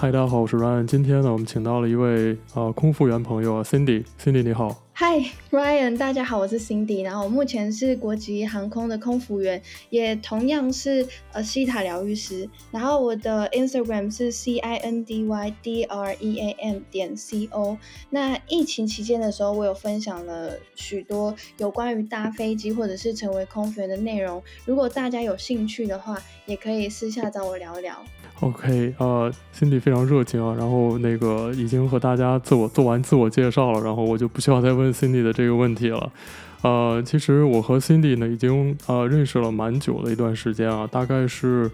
嗨，大家好，我是 Ryan。今天呢，我们请到了一位呃空服员朋友，Cindy。Cindy，你好。嗨，Ryan，大家好，我是 Cindy。然后我目前是国际航空的空服员，也同样是呃希塔疗愈师。然后我的 Instagram 是 C I N D Y D R E A M 点 C O。那疫情期间的时候，我有分享了许多有关于搭飞机或者是成为空服员的内容。如果大家有兴趣的话，也可以私下找我聊聊。OK，呃，Cindy 非常热情啊，然后那个已经和大家自我做完自我介绍了，然后我就不需要再问 Cindy 的这个问题了。呃，其实我和 Cindy 呢已经呃认识了蛮久的一段时间啊，大概是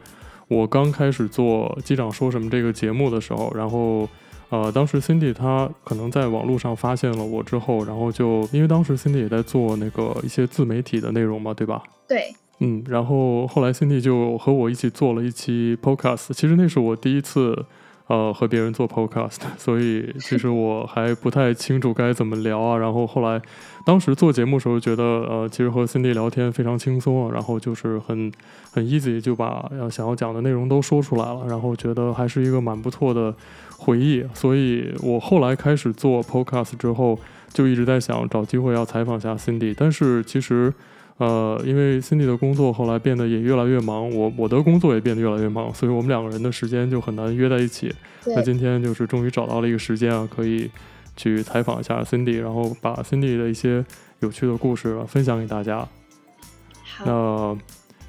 我刚开始做机长说什么这个节目的时候，然后呃当时 Cindy 她可能在网络上发现了我之后，然后就因为当时 Cindy 也在做那个一些自媒体的内容嘛，对吧？对。嗯，然后后来 Cindy 就和我一起做了一期 Podcast，其实那是我第一次，呃，和别人做 Podcast，所以其实我还不太清楚该怎么聊啊。然后后来，当时做节目的时候觉得，呃，其实和 Cindy 聊天非常轻松，然后就是很很 easy 就把要想要讲的内容都说出来了，然后觉得还是一个蛮不错的回忆。所以我后来开始做 Podcast 之后，就一直在想找机会要采访一下 Cindy，但是其实。呃，因为 Cindy 的工作后来变得也越来越忙，我我的工作也变得越来越忙，所以我们两个人的时间就很难约在一起。那今天就是终于找到了一个时间啊，可以去采访一下 Cindy，然后把 Cindy 的一些有趣的故事啊分享给大家。好。那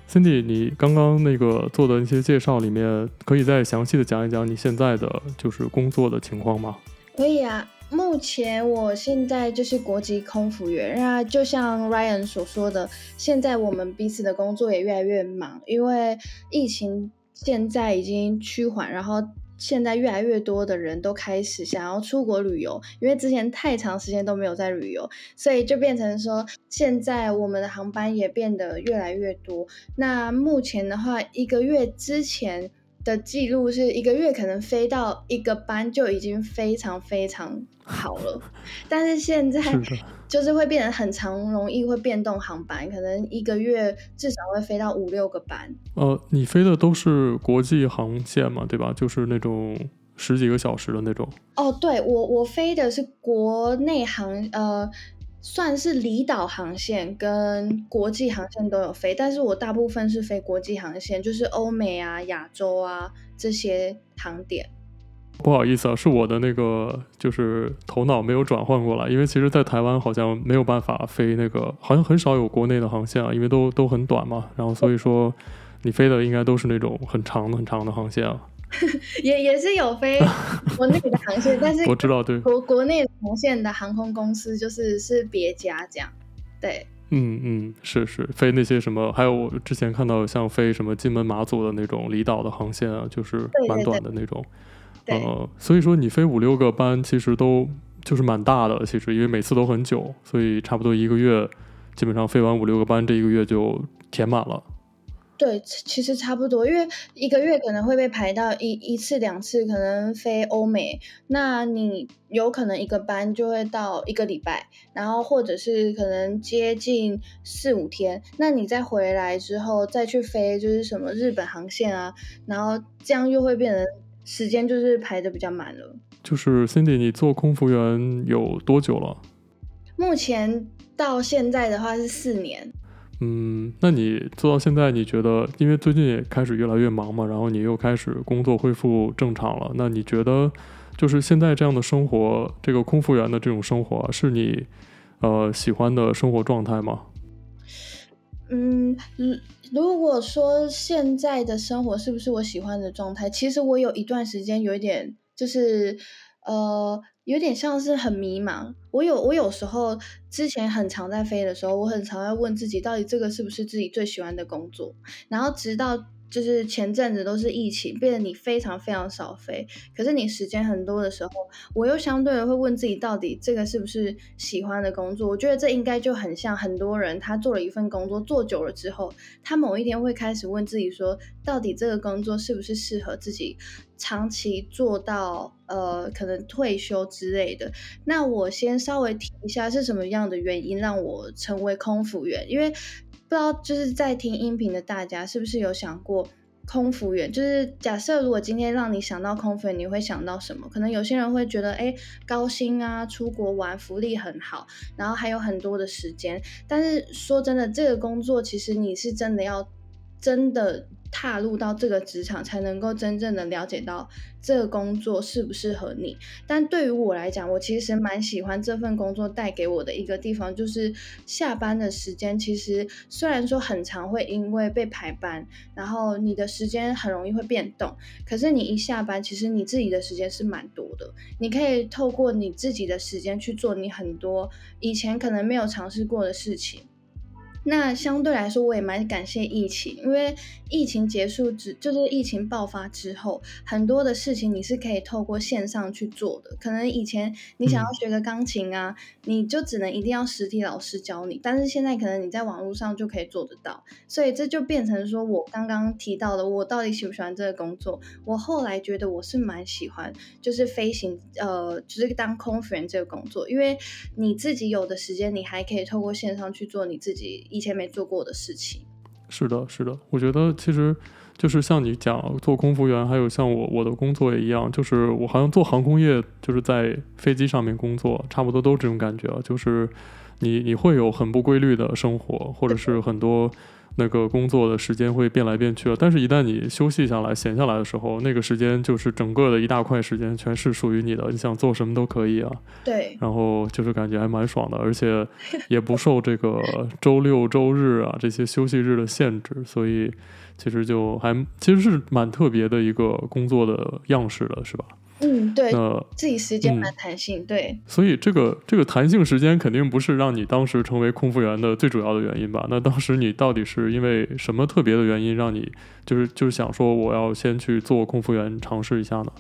Cindy，你刚刚那个做的那些介绍里面，可以再详细的讲一讲你现在的就是工作的情况吗？可以啊。目前我现在就是国籍空服员，那就像 Ryan 所说的，现在我们彼此的工作也越来越忙，因为疫情现在已经趋缓，然后现在越来越多的人都开始想要出国旅游，因为之前太长时间都没有在旅游，所以就变成说现在我们的航班也变得越来越多。那目前的话，一个月之前。的记录是一个月可能飞到一个班就已经非常非常好了，但是现在 就是会变得很长，容易会变动航班，可能一个月至少会飞到五六个班。呃，你飞的都是国际航线嘛，对吧？就是那种十几个小时的那种。哦，对，我我飞的是国内航，呃。算是离岛航线跟国际航线都有飞，但是我大部分是飞国际航线，就是欧美啊、亚洲啊这些航点。不好意思啊，是我的那个就是头脑没有转换过来，因为其实，在台湾好像没有办法飞那个，好像很少有国内的航线啊，因为都都很短嘛。然后所以说，你飞的应该都是那种很长的、很长的航线啊。也也是有飞国内的航线，但是 我知道，对。国国内航线的航空公司就是是别家这样，对，嗯嗯，是是飞那些什么，还有我之前看到像飞什么金门马祖的那种离岛的航线啊，就是蛮短的那种，对对对呃，所以说你飞五六个班其实都就是蛮大的，其实因为每次都很久，所以差不多一个月基本上飞完五六个班，这一个月就填满了。对，其实差不多，因为一个月可能会被排到一一次两次，可能飞欧美，那你有可能一个班就会到一个礼拜，然后或者是可能接近四五天，那你再回来之后再去飞，就是什么日本航线啊，然后这样又会变成时间就是排的比较满了。就是 Cindy，你做空服员有多久了？目前到现在的话是四年。嗯，那你做到现在，你觉得，因为最近也开始越来越忙嘛，然后你又开始工作恢复正常了，那你觉得，就是现在这样的生活，这个空服员的这种生活，是你呃喜欢的生活状态吗？嗯，如果说现在的生活是不是我喜欢的状态，其实我有一段时间有一点，就是呃。有点像是很迷茫。我有我有时候之前很常在飞的时候，我很常在问自己，到底这个是不是自己最喜欢的工作？然后直到就是前阵子都是疫情，变得你非常非常少飞，可是你时间很多的时候，我又相对的会问自己，到底这个是不是喜欢的工作？我觉得这应该就很像很多人，他做了一份工作做久了之后，他某一天会开始问自己说，到底这个工作是不是适合自己？长期做到呃，可能退休之类的。那我先稍微提一下是什么样的原因让我成为空服员，因为不知道就是在听音频的大家是不是有想过，空服员，就是假设如果今天让你想到空服员，你会想到什么？可能有些人会觉得，哎，高薪啊，出国玩，福利很好，然后还有很多的时间。但是说真的，这个工作其实你是真的要真的。踏入到这个职场，才能够真正的了解到这个工作适不适合你。但对于我来讲，我其实蛮喜欢这份工作带给我的一个地方，就是下班的时间。其实虽然说很长会因为被排班，然后你的时间很容易会变动，可是你一下班，其实你自己的时间是蛮多的。你可以透过你自己的时间去做你很多以前可能没有尝试过的事情。那相对来说，我也蛮感谢疫情，因为疫情结束之，就是疫情爆发之后，很多的事情你是可以透过线上去做的。可能以前你想要学个钢琴啊，嗯、你就只能一定要实体老师教你，但是现在可能你在网络上就可以做得到。所以这就变成说我刚刚提到的，我到底喜不喜欢这个工作？我后来觉得我是蛮喜欢，就是飞行，呃，就是当空服员这个工作，因为你自己有的时间，你还可以透过线上去做你自己。以前没做过的事情，是的，是的。我觉得其实就是像你讲做空服员，还有像我我的工作也一样，就是我好像做航空业，就是在飞机上面工作，差不多都这种感觉，就是你你会有很不规律的生活，或者是很多。那个工作的时间会变来变去了，但是，一旦你休息下来、闲下来的时候，那个时间就是整个的一大块时间，全是属于你的。你想做什么都可以啊。对。然后就是感觉还蛮爽的，而且也不受这个周六、周日啊这些休息日的限制，所以其实就还其实是蛮特别的一个工作的样式的，是吧？嗯，对，那自己时间蛮弹性，嗯，对，所以这个这个弹性时间肯定不是让你当时成为空服员的最主要的原因吧？那当时你到底是因为什么特别的原因让你就是就是想说我要先去做空服员尝试一下呢？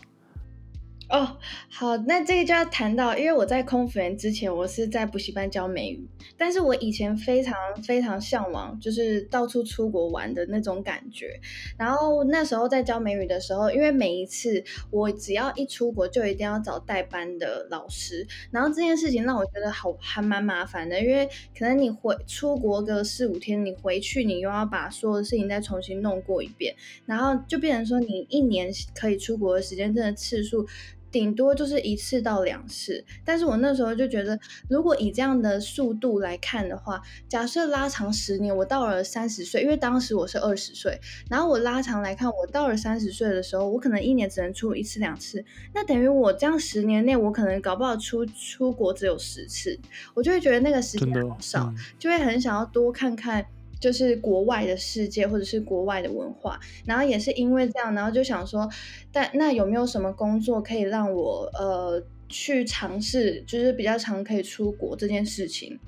哦、好，那这个就要谈到，因为我在空服员之前，我是在补习班教美语，但是我以前非常非常向往，就是到处出国玩的那种感觉。然后那时候在教美语的时候，因为每一次我只要一出国，就一定要找代班的老师，然后这件事情让我觉得好还蛮麻烦的，因为可能你回出国个四五天，你回去你又要把所有的事情再重新弄过一遍，然后就变成说你一年可以出国的时间真的次数。顶多就是一次到两次，但是我那时候就觉得，如果以这样的速度来看的话，假设拉长十年，我到了三十岁，因为当时我是二十岁，然后我拉长来看，我到了三十岁的时候，我可能一年只能出一次两次，那等于我这样十年内，我可能搞不好出出国只有十次，我就会觉得那个时间好少，就会很想要多看看。就是国外的世界，或者是国外的文化，然后也是因为这样，然后就想说，但那有没有什么工作可以让我呃去尝试，就是比较常可以出国这件事情？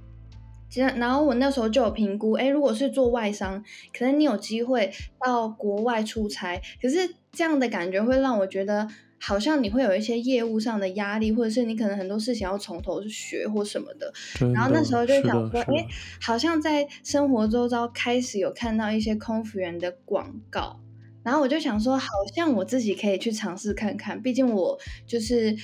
其实，然后我那时候就有评估，诶，如果是做外商，可能你有机会到国外出差，可是这样的感觉会让我觉得。好像你会有一些业务上的压力，或者是你可能很多事情要从头去学或什么的。然后那时候就想说，哎，好像在生活周遭开始有看到一些空服员的广告，然后我就想说，好像我自己可以去尝试看看。毕竟我就是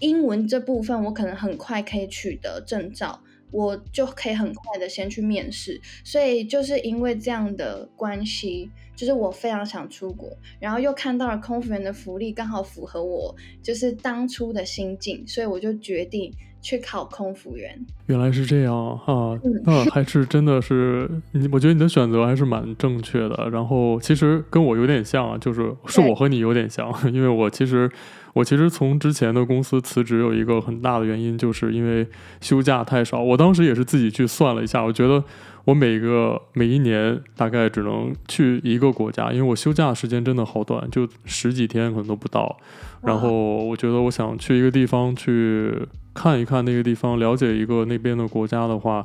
英文这部分，我可能很快可以取得证照，我就可以很快的先去面试。所以就是因为这样的关系。就是我非常想出国，然后又看到了空服员的福利刚好符合我，就是当初的心境，所以我就决定去考空服员。原来是这样啊，那还是真的是你，我觉得你的选择还是蛮正确的。然后其实跟我有点像啊，就是是我和你有点像，因为我其实我其实从之前的公司辞职有一个很大的原因，就是因为休假太少。我当时也是自己去算了一下，我觉得。我每个每一年大概只能去一个国家，因为我休假时间真的好短，就十几天可能都不到。然后我觉得我想去一个地方去看一看那个地方，了解一个那边的国家的话，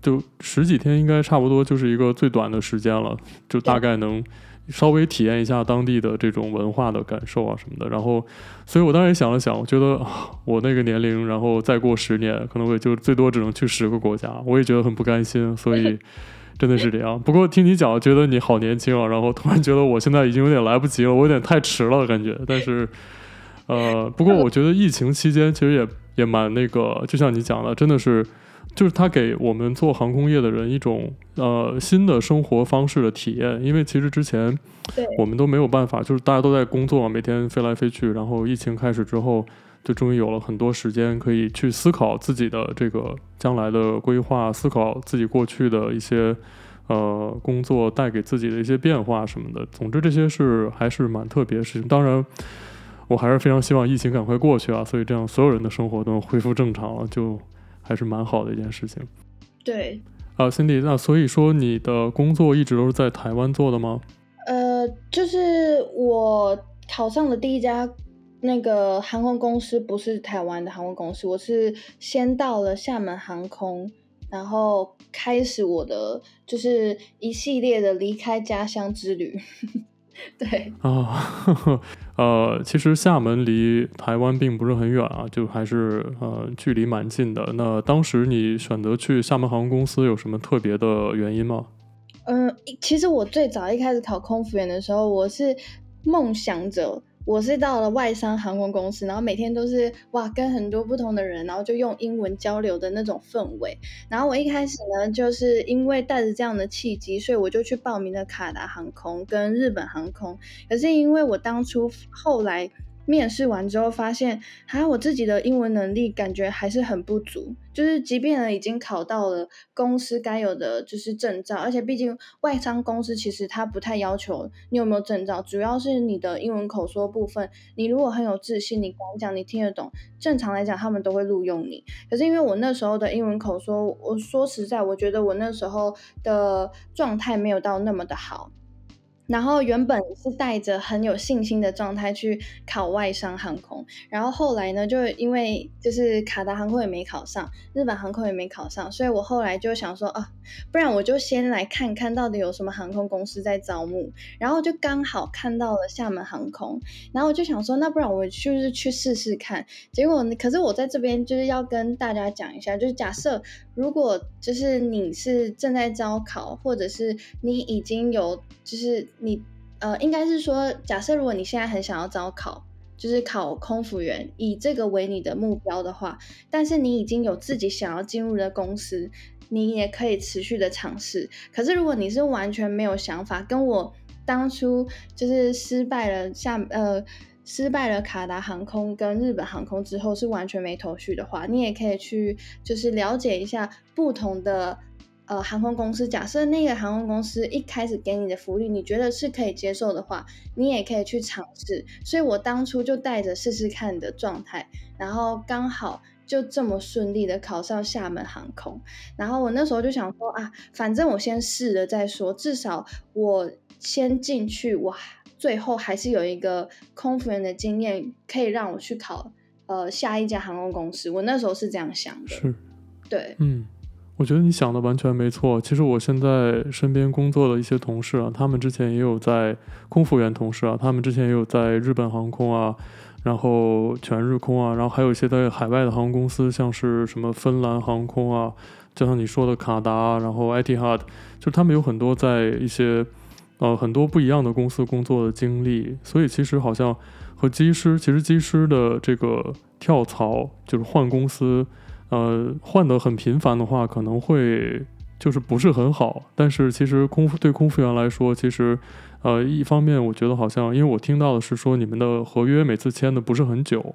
就十几天应该差不多就是一个最短的时间了，就大概能。稍微体验一下当地的这种文化的感受啊什么的，然后，所以我当时也想了想，我觉得我那个年龄，然后再过十年，可能我也就最多只能去十个国家，我也觉得很不甘心，所以 真的是这样。不过听你讲，觉得你好年轻啊，然后突然觉得我现在已经有点来不及了，我有点太迟了感觉。但是，呃，不过我觉得疫情期间其实也也蛮那个，就像你讲的，真的是。就是它给我们做航空业的人一种呃新的生活方式的体验，因为其实之前我们都没有办法，就是大家都在工作，每天飞来飞去，然后疫情开始之后，就终于有了很多时间可以去思考自己的这个将来的规划，思考自己过去的一些呃工作带给自己的一些变化什么的。总之这些是还是蛮特别的事情。当然，我还是非常希望疫情赶快过去啊，所以这样所有人的生活都能恢复正常了，就。还是蛮好的一件事情。对，啊，uh，Cindy，那所以说你的工作一直都是在台湾做的吗？呃，就是我考上的第一家那个航空公司不是台湾的航空公司，我是先到了厦门航空，然后开始我的就是一系列的离开家乡之旅。对啊，呃，其实厦门离台湾并不是很远啊，就还是呃距离蛮近的。那当时你选择去厦门航空公司有什么特别的原因吗？嗯，其实我最早一开始考空服员的时候，我是梦想着。我是到了外商航空公司，然后每天都是哇，跟很多不同的人，然后就用英文交流的那种氛围。然后我一开始呢，就是因为带着这样的契机，所以我就去报名了卡达航空跟日本航空。可是因为我当初后来。面试完之后发现，还有我自己的英文能力感觉还是很不足。就是即便呢已经考到了公司该有的就是证照，而且毕竟外商公司其实它不太要求你有没有证照，主要是你的英文口说部分。你如果很有自信，你敢讲，你听得懂，正常来讲他们都会录用你。可是因为我那时候的英文口说，我说实在，我觉得我那时候的状态没有到那么的好。然后原本是带着很有信心的状态去考外商航空，然后后来呢，就因为就是卡达航空也没考上，日本航空也没考上，所以我后来就想说啊，不然我就先来看看到底有什么航空公司在招募，然后就刚好看到了厦门航空，然后我就想说，那不然我就是去试试看。结果，可是我在这边就是要跟大家讲一下，就是假设如果就是你是正在招考，或者是你已经有就是。你呃，应该是说，假设如果你现在很想要招考，就是考空服员，以这个为你的目标的话，但是你已经有自己想要进入的公司，你也可以持续的尝试。可是如果你是完全没有想法，跟我当初就是失败了下呃失败了卡达航空跟日本航空之后是完全没头绪的话，你也可以去就是了解一下不同的。呃，航空公司，假设那个航空公司一开始给你的福利，你觉得是可以接受的话，你也可以去尝试。所以我当初就带着试试看的状态，然后刚好就这么顺利的考上厦门航空。然后我那时候就想说啊，反正我先试了再说，至少我先进去，哇，最后还是有一个空服员的经验可以让我去考呃下一家航空公司。我那时候是这样想的，是，对，嗯。我觉得你想的完全没错。其实我现在身边工作的一些同事啊，他们之前也有在空服员同事啊，他们之前也有在日本航空啊，然后全日空啊，然后还有一些在海外的航空公司，像是什么芬兰航空啊，就像你说的卡达，然后 Etihad，就他们有很多在一些呃很多不一样的公司工作的经历。所以其实好像和机师，其实机师的这个跳槽就是换公司。呃，换得很频繁的话，可能会就是不是很好。但是其实空对空服员来说，其实呃，一方面我觉得好像，因为我听到的是说你们的合约每次签的不是很久，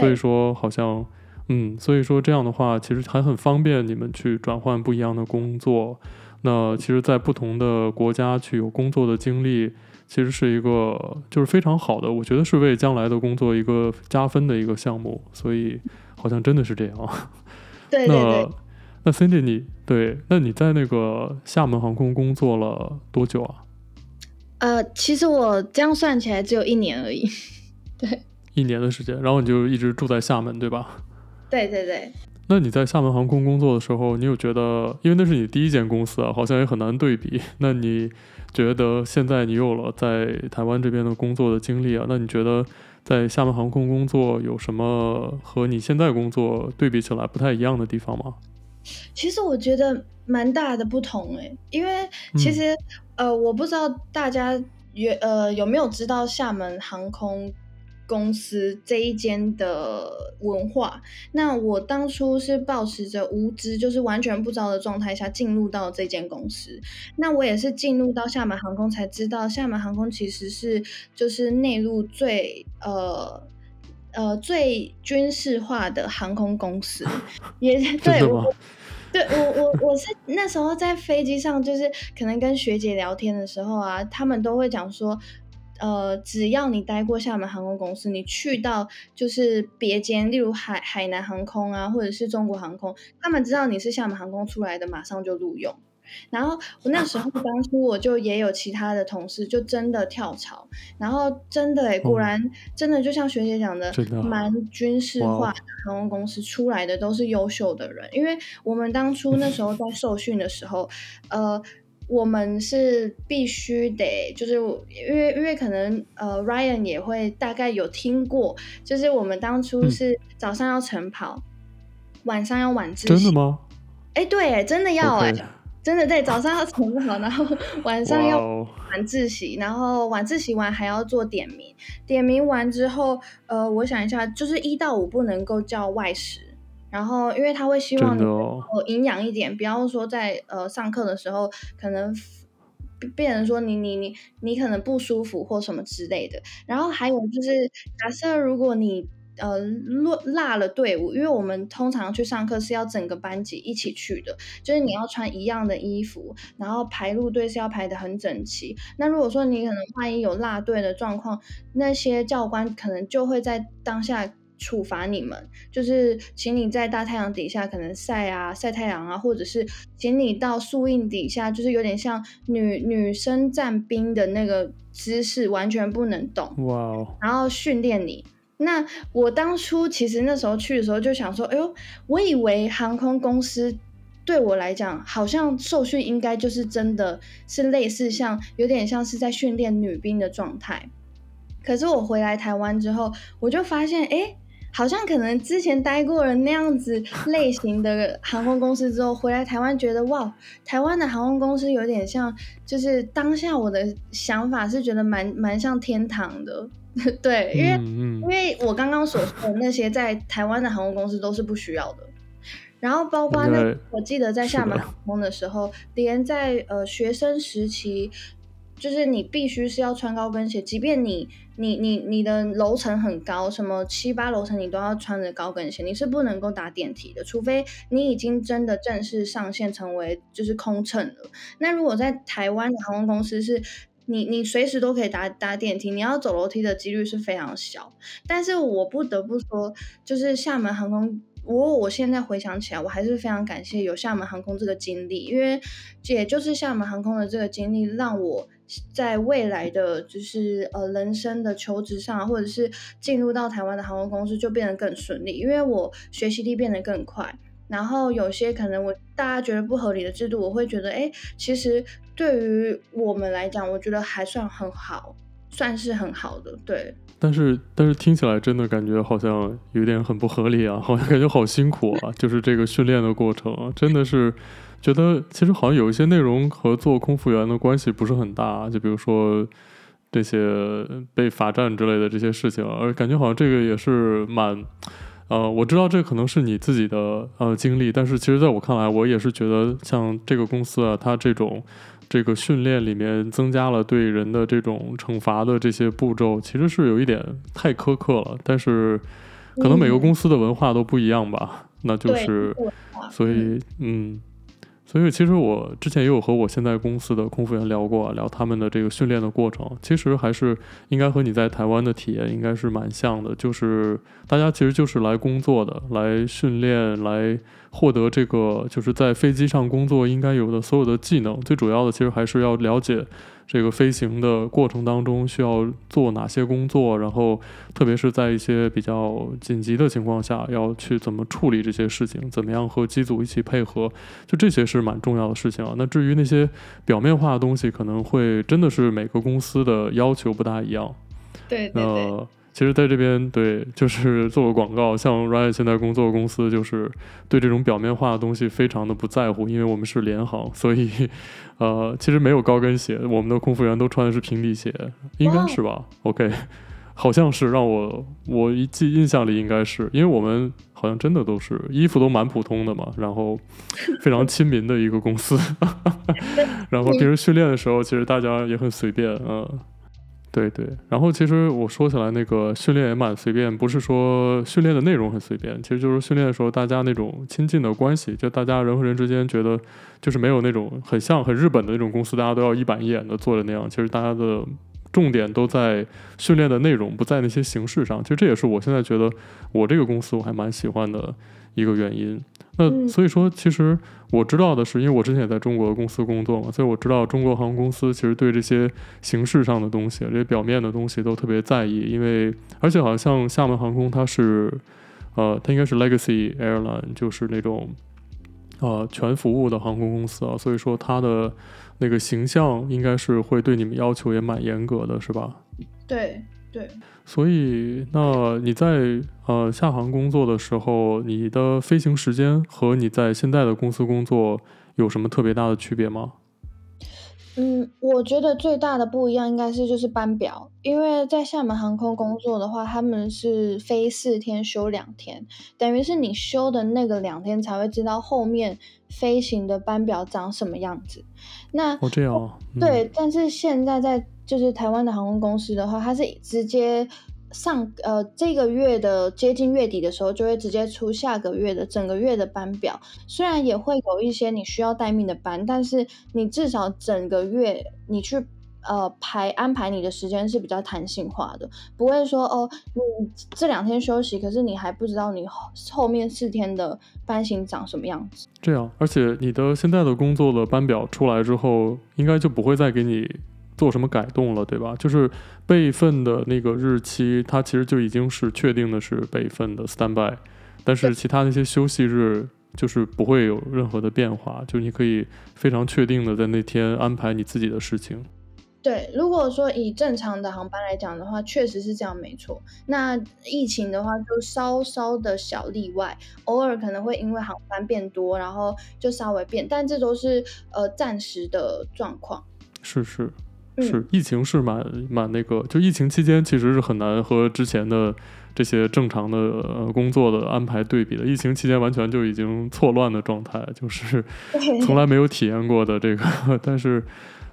所以说好像嗯，所以说这样的话，其实还很方便你们去转换不一样的工作。那其实，在不同的国家去有工作的经历，其实是一个就是非常好的，我觉得是为将来的工作一个加分的一个项目。所以好像真的是这样。对对对，那那 Cindy 你对，那你在那个厦门航空工作了多久啊？呃，其实我这样算起来只有一年而已。对，一年的时间，然后你就一直住在厦门，对吧？对对对。那你在厦门航空工作的时候，你有觉得，因为那是你第一间公司啊，好像也很难对比。那你觉得现在你有了在台湾这边的工作的经历啊，那你觉得？在厦门航空工作有什么和你现在工作对比起来不太一样的地方吗？其实我觉得蛮大的不同诶，因为其实、嗯、呃，我不知道大家有呃有没有知道厦门航空公司这一间的文化。那我当初是抱持着无知，就是完全不知道的状态下进入到这间公司。那我也是进入到厦门航空才知道，厦门航空其实是就是内陆最呃呃最军事化的航空公司。也对 我，对我我我是那时候在飞机上，就是可能跟学姐聊天的时候啊，他们都会讲说。呃，只要你待过厦门航空公司，你去到就是别间，例如海海南航空啊，或者是中国航空，他们知道你是厦门航空出来的，马上就录用。然后我那时候 当初我就也有其他的同事，就真的跳槽，然后真的哎、欸，果然真的就像学姐讲的，蛮军事化的航空公司出来的都是优秀的人，因为我们当初那时候在受训的时候，呃。我们是必须得，就是因为因为可能呃，Ryan 也会大概有听过，就是我们当初是早上要晨跑，嗯、晚上要晚自习。真的吗？哎，对，真的要哎.真的对，早上要晨跑，然后晚上要晚自习然后晚自习完还要做点名，点名完之后，呃，我想一下，就是一到五不能够叫外食。然后，因为他会希望你有营养一点，不要说在呃上课的时候可能变成说你你你你可能不舒服或什么之类的。然后还有就是，假设如果你呃落落了队伍，因为我们通常去上课是要整个班级一起去的，就是你要穿一样的衣服，然后排路队是要排的很整齐。那如果说你可能万一有落队的状况，那些教官可能就会在当下。处罚你们，就是请你在大太阳底下可能晒啊晒太阳啊，或者是请你到树荫底下，就是有点像女女生站兵的那个姿势，完全不能动。哇哦！然后训练你。那我当初其实那时候去的时候就想说，哎呦，我以为航空公司对我来讲，好像受训应该就是真的是类似像有点像是在训练女兵的状态。可是我回来台湾之后，我就发现，哎。好像可能之前待过了那样子类型的航空公司之后，回来台湾觉得哇，台湾的航空公司有点像，就是当下我的想法是觉得蛮蛮像天堂的，对，因为、嗯嗯、因为我刚刚所说的那些在台湾的航空公司都是不需要的，然后包括那、我记得在厦门航空的时候，连在呃学生时期。就是你必须是要穿高跟鞋，即便你你你你的楼层很高，什么七八楼层，你都要穿着高跟鞋，你是不能够搭电梯的，除非你已经真的正式上线成为就是空乘了。那如果在台湾的航空公司是，你你随时都可以搭搭电梯，你要走楼梯的几率是非常小。但是我不得不说，就是厦门航空。我我现在回想起来，我还是非常感谢有厦门航空这个经历，因为也就是厦门航空的这个经历，让我在未来的就是呃人生的求职上，或者是进入到台湾的航空公司就变得更顺利，因为我学习力变得更快。然后有些可能我大家觉得不合理的制度，我会觉得哎，其实对于我们来讲，我觉得还算很好。算是很好的，对。但是，但是听起来真的感觉好像有点很不合理啊，好像感觉好辛苦啊。就是这个训练的过程啊，真的是觉得其实好像有一些内容和做空服员的关系不是很大。就比如说这些被罚站之类的这些事情，而感觉好像这个也是蛮……呃，我知道这可能是你自己的呃经历，但是其实在我看来，我也是觉得像这个公司啊，它这种。这个训练里面增加了对人的这种惩罚的这些步骤，其实是有一点太苛刻了。但是，可能每个公司的文化都不一样吧。嗯、那就是，所以，嗯。所以其实我之前也有和我现在公司的空服员聊过，聊他们的这个训练的过程。其实还是应该和你在台湾的体验应该是蛮像的，就是大家其实就是来工作的，来训练，来获得这个就是在飞机上工作应该有的所有的技能。最主要的其实还是要了解。这个飞行的过程当中需要做哪些工作？然后，特别是在一些比较紧急的情况下，要去怎么处理这些事情？怎么样和机组一起配合？就这些是蛮重要的事情啊。那至于那些表面化的东西，可能会真的是每个公司的要求不大一样。对对对。呃其实，在这边对，就是做个广告，像 Ryan 现在工作的公司，就是对这种表面化的东西非常的不在乎，因为我们是联行，所以，呃，其实没有高跟鞋，我们的空服员都穿的是平底鞋，应该是吧？OK，好像是让我我一记印象里应该是，因为我们好像真的都是衣服都蛮普通的嘛，然后 非常亲民的一个公司，然后平时训练的时候其实大家也很随便，嗯，对对。然后其实我说起来那个训练也蛮随便，不是说训练的内容很随便，其实就是训练的时候大家那种亲近的关系，就大家人和人之间觉得就是没有那种很像很日本的那种公司，大家都要一板一眼的做的那样，其实大家的。重点都在训练的内容，不在那些形式上。其实这也是我现在觉得我这个公司我还蛮喜欢的一个原因。那所以说，其实我知道的是，因为我之前也在中国的公司工作嘛，所以我知道中国航空公司其实对这些形式上的东西，这些表面的东西都特别在意。因为而且好像像厦门航空它是，呃，它应该是 Legacy Airline，就是那种呃全服务的航空公司啊，所以说它的。那个形象应该是会对你们要求也蛮严格的，是吧？对对。所以，那你在呃厦航工作的时候，你的飞行时间和你在现在的公司工作有什么特别大的区别吗？嗯，我觉得最大的不一样应该是就是班表，因为在厦门航空工作的话，他们是飞四天休两天，等于是你休的那个两天才会知道后面飞行的班表长什么样子。那哦这样、啊嗯、对，但是现在在就是台湾的航空公司的话，它是直接。上呃这个月的接近月底的时候，就会直接出下个月的整个月的班表。虽然也会有一些你需要待命的班，但是你至少整个月你去呃排安排你的时间是比较弹性化的，不会说哦你这两天休息，可是你还不知道你后后面四天的班型长什么样子。这样，而且你的现在的工作的班表出来之后，应该就不会再给你。做什么改动了，对吧？就是备份的那个日期，它其实就已经是确定的是备份的 standby，但是其他那些休息日就是不会有任何的变化，就你可以非常确定的在那天安排你自己的事情。对，如果说以正常的航班来讲的话，确实是这样，没错。那疫情的话，就稍稍的小例外，偶尔可能会因为航班变多，然后就稍微变，但这都是呃暂时的状况。是是。是疫情是蛮蛮那个，就疫情期间其实是很难和之前的这些正常的呃工作的安排对比的。疫情期间完全就已经错乱的状态，就是 从来没有体验过的这个。但是，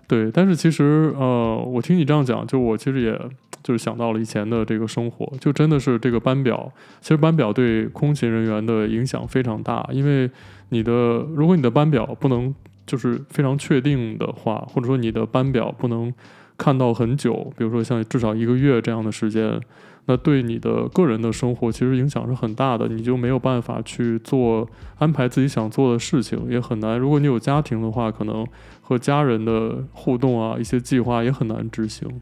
对，但是其实呃，我听你这样讲，就我其实也就是想到了以前的这个生活，就真的是这个班表，其实班表对空勤人员的影响非常大，因为你的如果你的班表不能。就是非常确定的话，或者说你的班表不能看到很久，比如说像至少一个月这样的时间，那对你的个人的生活其实影响是很大的，你就没有办法去做安排自己想做的事情，也很难。如果你有家庭的话，可能和家人的互动啊，一些计划也很难执行。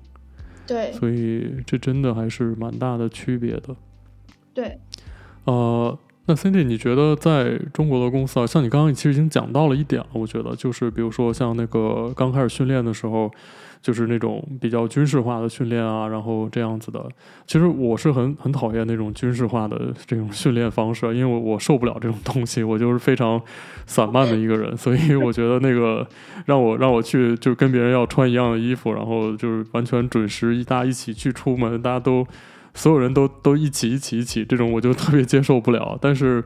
对，所以这真的还是蛮大的区别的。对，呃。那 Cindy，你觉得在中国的公司啊，像你刚刚其实已经讲到了一点了，我觉得就是比如说像那个刚开始训练的时候，就是那种比较军事化的训练啊，然后这样子的。其实我是很很讨厌那种军事化的 这种训练方式，因为我我受不了这种东西，我就是非常散漫的一个人，所以 我觉得那个让我让我去就跟别人要穿一样的衣服，然后就是完全准时一大家一起去出门，大家都。所有人都都一起一起一起，这种我就特别接受不了。但是，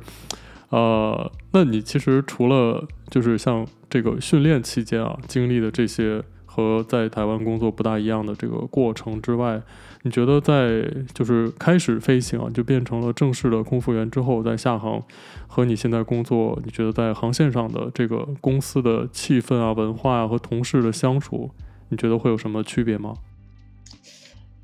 呃，那你其实除了就是像这个训练期间啊经历的这些和在台湾工作不大一样的这个过程之外，你觉得在就是开始飞行啊，就变成了正式的空服员之后，在厦航和你现在工作，你觉得在航线上的这个公司的气氛啊、文化啊和同事的相处，你觉得会有什么区别吗？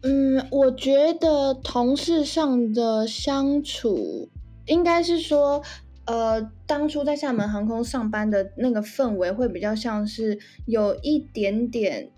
嗯，我觉得同事上的相处，应该是说，呃，当初在厦门航空上班的那个氛围会比较像是有一点点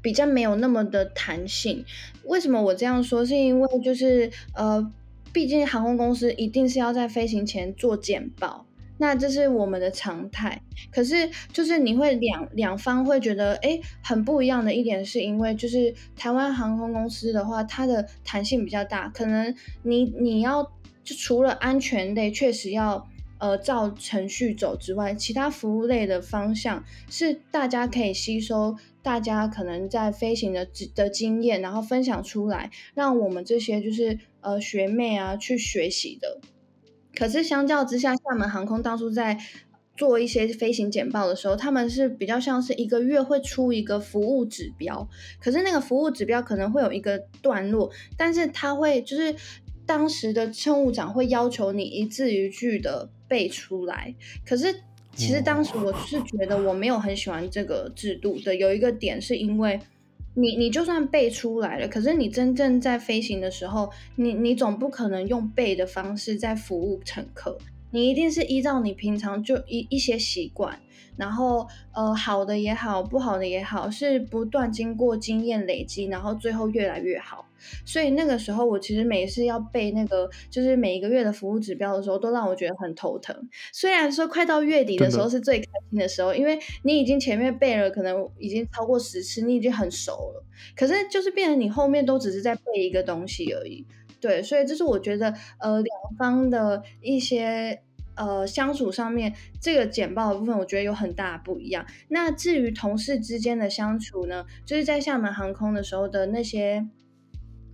比较没有那么的弹性。为什么我这样说？是因为就是呃，毕竟航空公司一定是要在飞行前做简报。那这是我们的常态，可是就是你会两两方会觉得诶很不一样的一点，是因为就是台湾航空公司的话，它的弹性比较大，可能你你要就除了安全类确实要呃照程序走之外，其他服务类的方向是大家可以吸收大家可能在飞行的的经验，然后分享出来，让我们这些就是呃学妹啊去学习的。可是相较之下，厦门航空当初在做一些飞行简报的时候，他们是比较像是一个月会出一个服务指标，可是那个服务指标可能会有一个段落，但是他会就是当时的乘务长会要求你一字一句的背出来。可是其实当时我是觉得我没有很喜欢这个制度的，有一个点是因为你你就算背出来了，可是你真正在飞行的时候，你你总不可能用背的方式在服务乘客。你一定是依照你平常就一一些习惯，然后呃好的也好，不好的也好，是不断经过经验累积，然后最后越来越好。所以那个时候我其实每次要背那个就是每一个月的服务指标的时候，都让我觉得很头疼。虽然说快到月底的时候是最开心的时候，因为你已经前面背了，可能已经超过十次，你已经很熟了。可是就是变成你后面都只是在背一个东西而已。对，所以这是我觉得呃两方的一些。呃，相处上面这个简报的部分，我觉得有很大不一样。那至于同事之间的相处呢，就是在厦门航空的时候的那些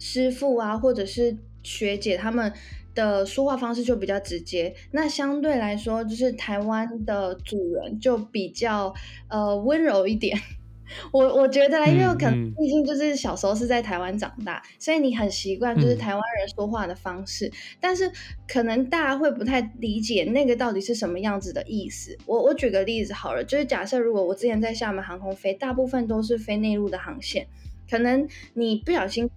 师傅啊，或者是学姐，他们的说话方式就比较直接。那相对来说，就是台湾的主人就比较呃温柔一点。我我觉得啦，因为我可能毕竟就是小时候是在台湾长大，嗯嗯、所以你很习惯就是台湾人说话的方式。嗯、但是可能大家会不太理解那个到底是什么样子的意思。我我举个例子好了，就是假设如果我之前在厦门航空飞，大部分都是飞内陆的航线，可能你不小心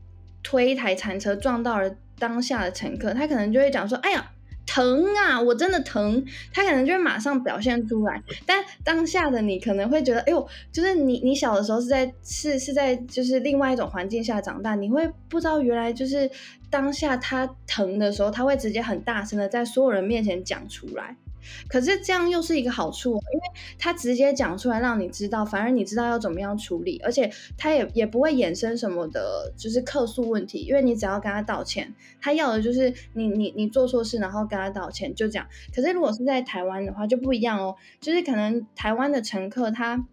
推一台铲车撞到了当下的乘客，他可能就会讲说：“哎呀。”疼啊！我真的疼，他可能就会马上表现出来。但当下的你可能会觉得，哎呦，就是你你小的时候是在是是在就是另外一种环境下长大，你会不知道原来就是当下他疼的时候，他会直接很大声的在所有人面前讲出来。可是这样又是一个好处，因为他直接讲出来让你知道，反而你知道要怎么样处理，而且他也也不会衍生什么的，就是客诉问题，因为你只要跟他道歉，他要的就是你你你做错事，然后跟他道歉，就这样。可是如果是在台湾的话就不一样哦，就是可能台湾的乘客他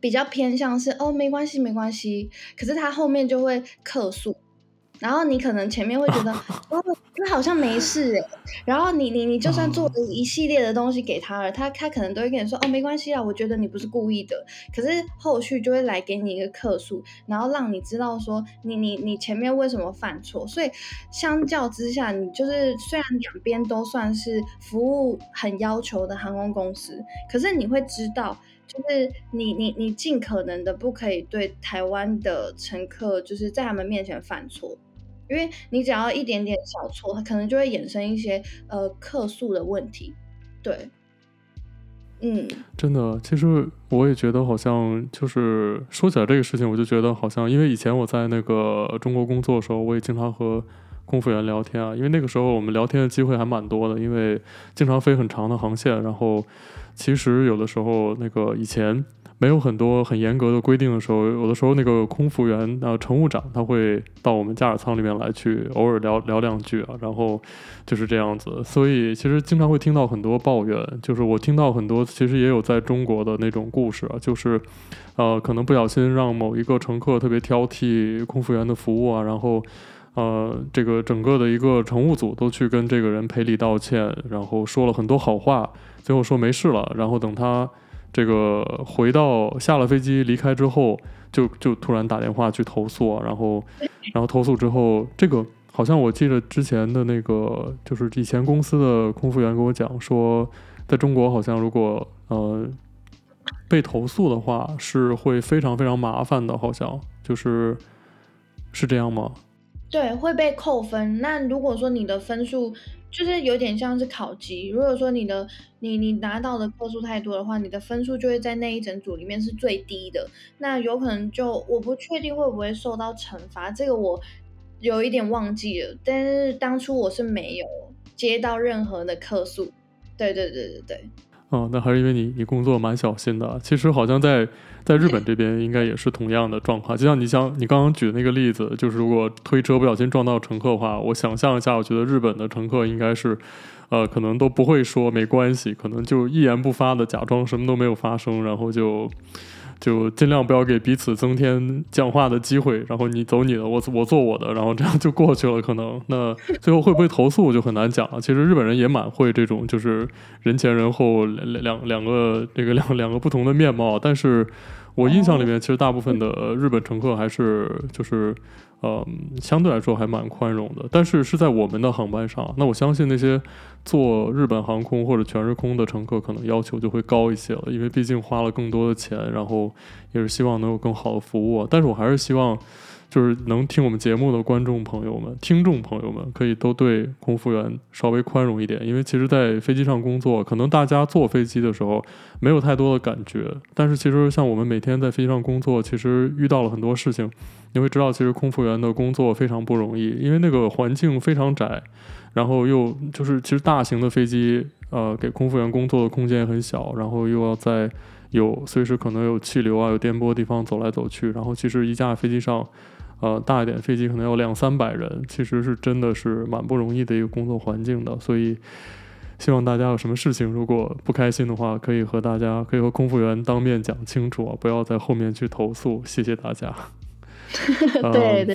比较偏向是哦没关系没关系，可是他后面就会客诉。然后你可能前面会觉得，哦，他好像没事诶。然后你你你就算做了一系列的东西给他了，他他可能都会跟你说，哦，没关系啊，我觉得你不是故意的。可是后续就会来给你一个客诉，然后让你知道说，你你你前面为什么犯错。所以相较之下，你就是虽然两边都算是服务很要求的航空公司，可是你会知道。就是你你你尽可能的不可以对台湾的乘客，就是在他们面前犯错，因为你只要一点点小错，它可能就会衍生一些呃客诉的问题。对，嗯，真的，其实我也觉得好像就是说起来这个事情，我就觉得好像，因为以前我在那个中国工作的时候，我也经常和空服员聊天啊，因为那个时候我们聊天的机会还蛮多的，因为经常飞很长的航线，然后。其实有的时候，那个以前没有很多很严格的规定的时候，有的时候那个空服员啊，乘务长他会到我们驾驶舱里面来去偶尔聊聊两句啊，然后就是这样子。所以其实经常会听到很多抱怨，就是我听到很多，其实也有在中国的那种故事啊，就是呃，可能不小心让某一个乘客特别挑剔空服员的服务啊，然后呃，这个整个的一个乘务组都去跟这个人赔礼道歉，然后说了很多好话。最后说没事了，然后等他这个回到下了飞机离开之后，就就突然打电话去投诉，然后然后投诉之后，这个好像我记得之前的那个就是以前公司的空服员跟我讲说，在中国好像如果呃被投诉的话是会非常非常麻烦的，好像就是是这样吗？对，会被扣分。那如果说你的分数就是有点像是考级，如果说你的你你拿到的课数太多的话，你的分数就会在那一整组里面是最低的。那有可能就我不确定会不会受到惩罚，这个我有一点忘记了。但是当初我是没有接到任何的客诉。对对对对对。哦，那还是因为你你工作蛮小心的。其实好像在在日本这边应该也是同样的状况。就像你像你刚刚举的那个例子，就是如果推车不小心撞到乘客的话，我想象一下，我觉得日本的乘客应该是，呃，可能都不会说没关系，可能就一言不发的假装什么都没有发生，然后就。就尽量不要给彼此增添讲话的机会，然后你走你的，我我做我的，然后这样就过去了。可能那最后会不会投诉就很难讲了。其实日本人也蛮会这种，就是人前人后两两两个这个两两个不同的面貌。但是我印象里面，其实大部分的日本乘客还是就是。呃，相对来说还蛮宽容的，但是是在我们的航班上，那我相信那些坐日本航空或者全日空的乘客可能要求就会高一些了，因为毕竟花了更多的钱，然后也是希望能有更好的服务。但是我还是希望。就是能听我们节目的观众朋友们、听众朋友们，可以都对空服员稍微宽容一点，因为其实，在飞机上工作，可能大家坐飞机的时候没有太多的感觉，但是其实像我们每天在飞机上工作，其实遇到了很多事情，你会知道，其实空服员的工作非常不容易，因为那个环境非常窄，然后又就是其实大型的飞机，呃，给空服员工作的空间很小，然后又要在有随时可能有气流啊、有颠簸的地方走来走去，然后其实一架飞机上。呃，大一点飞机可能要两三百人，其实是真的是蛮不容易的一个工作环境的，所以希望大家有什么事情如果不开心的话，可以和大家可以和空服员当面讲清楚啊，不要在后面去投诉。谢谢大家。对对，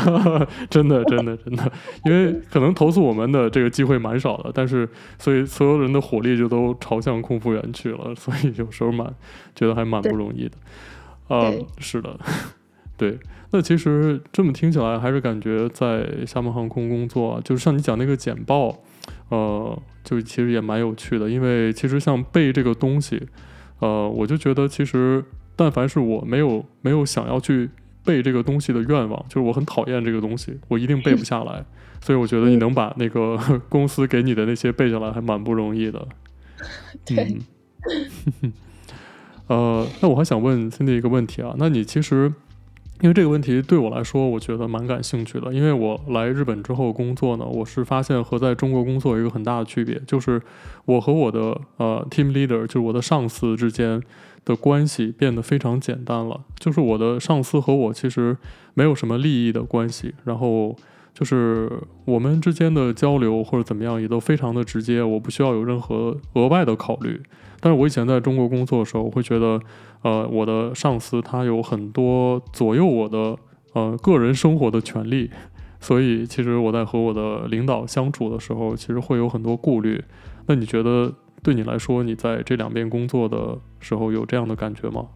真的真的真的，因为可能投诉我们的这个机会蛮少的，但是所以所有人的火力就都朝向空服员去了，所以有时候蛮觉得还蛮不容易的。呃，是的，对。那其实这么听起来，还是感觉在厦门航空工作，就是像你讲那个简报，呃，就其实也蛮有趣的。因为其实像背这个东西，呃，我就觉得其实但凡是我没有没有想要去背这个东西的愿望，就是我很讨厌这个东西，我一定背不下来。所以我觉得你能把那个 公司给你的那些背下来，还蛮不容易的。对。嗯、呃，那我还想问 Cindy 一个问题啊，那你其实。因为这个问题对我来说，我觉得蛮感兴趣的。因为我来日本之后工作呢，我是发现和在中国工作有一个很大的区别，就是我和我的呃 team leader，就是我的上司之间的关系变得非常简单了。就是我的上司和我其实没有什么利益的关系，然后就是我们之间的交流或者怎么样也都非常的直接，我不需要有任何额外的考虑。但是我以前在中国工作的时候，我会觉得。呃，我的上司他有很多左右我的呃个人生活的权利，所以其实我在和我的领导相处的时候，其实会有很多顾虑。那你觉得对你来说，你在这两边工作的时候有这样的感觉吗？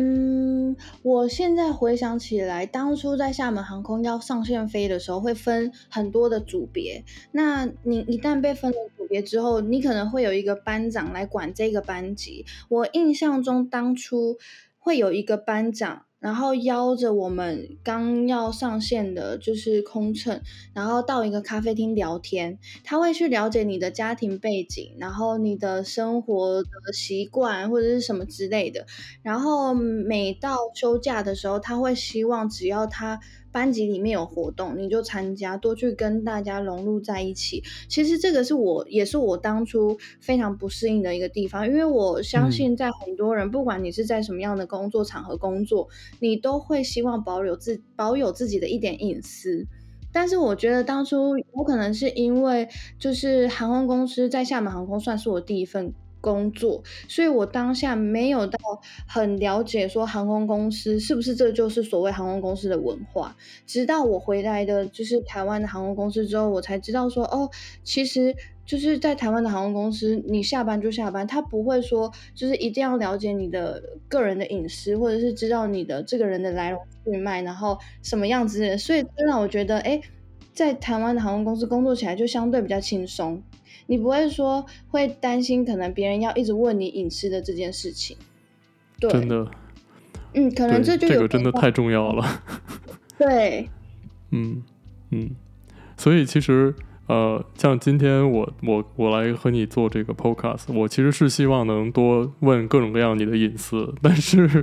嗯，我现在回想起来，当初在厦门航空要上线飞的时候，会分很多的组别。那你一旦被分了组别之后，你可能会有一个班长来管这个班级。我印象中，当初会有一个班长。然后邀着我们刚要上线的，就是空乘，然后到一个咖啡厅聊天。他会去了解你的家庭背景，然后你的生活的习惯或者是什么之类的。然后每到休假的时候，他会希望只要他。班级里面有活动，你就参加，多去跟大家融入在一起。其实这个是我，也是我当初非常不适应的一个地方，因为我相信在很多人，嗯、不管你是在什么样的工作场合工作，你都会希望保留自保有自己的一点隐私。但是我觉得当初我可能是因为，就是航空公司在厦门航空算是我第一份。工作，所以我当下没有到很了解说航空公司是不是这就是所谓航空公司的文化。直到我回来的就是台湾的航空公司之后，我才知道说哦，其实就是在台湾的航空公司，你下班就下班，他不会说就是一定要了解你的个人的隐私，或者是知道你的这个人的来龙去脉，然后什么样子的。所以让我觉得，哎，在台湾的航空公司工作起来就相对比较轻松。你不会说会担心可能别人要一直问你隐私的这件事情，对，真的，嗯，可能这就有这个真的太重要了，对，嗯嗯，所以其实呃，像今天我我我来和你做这个 podcast，我其实是希望能多问各种各样你的隐私，但是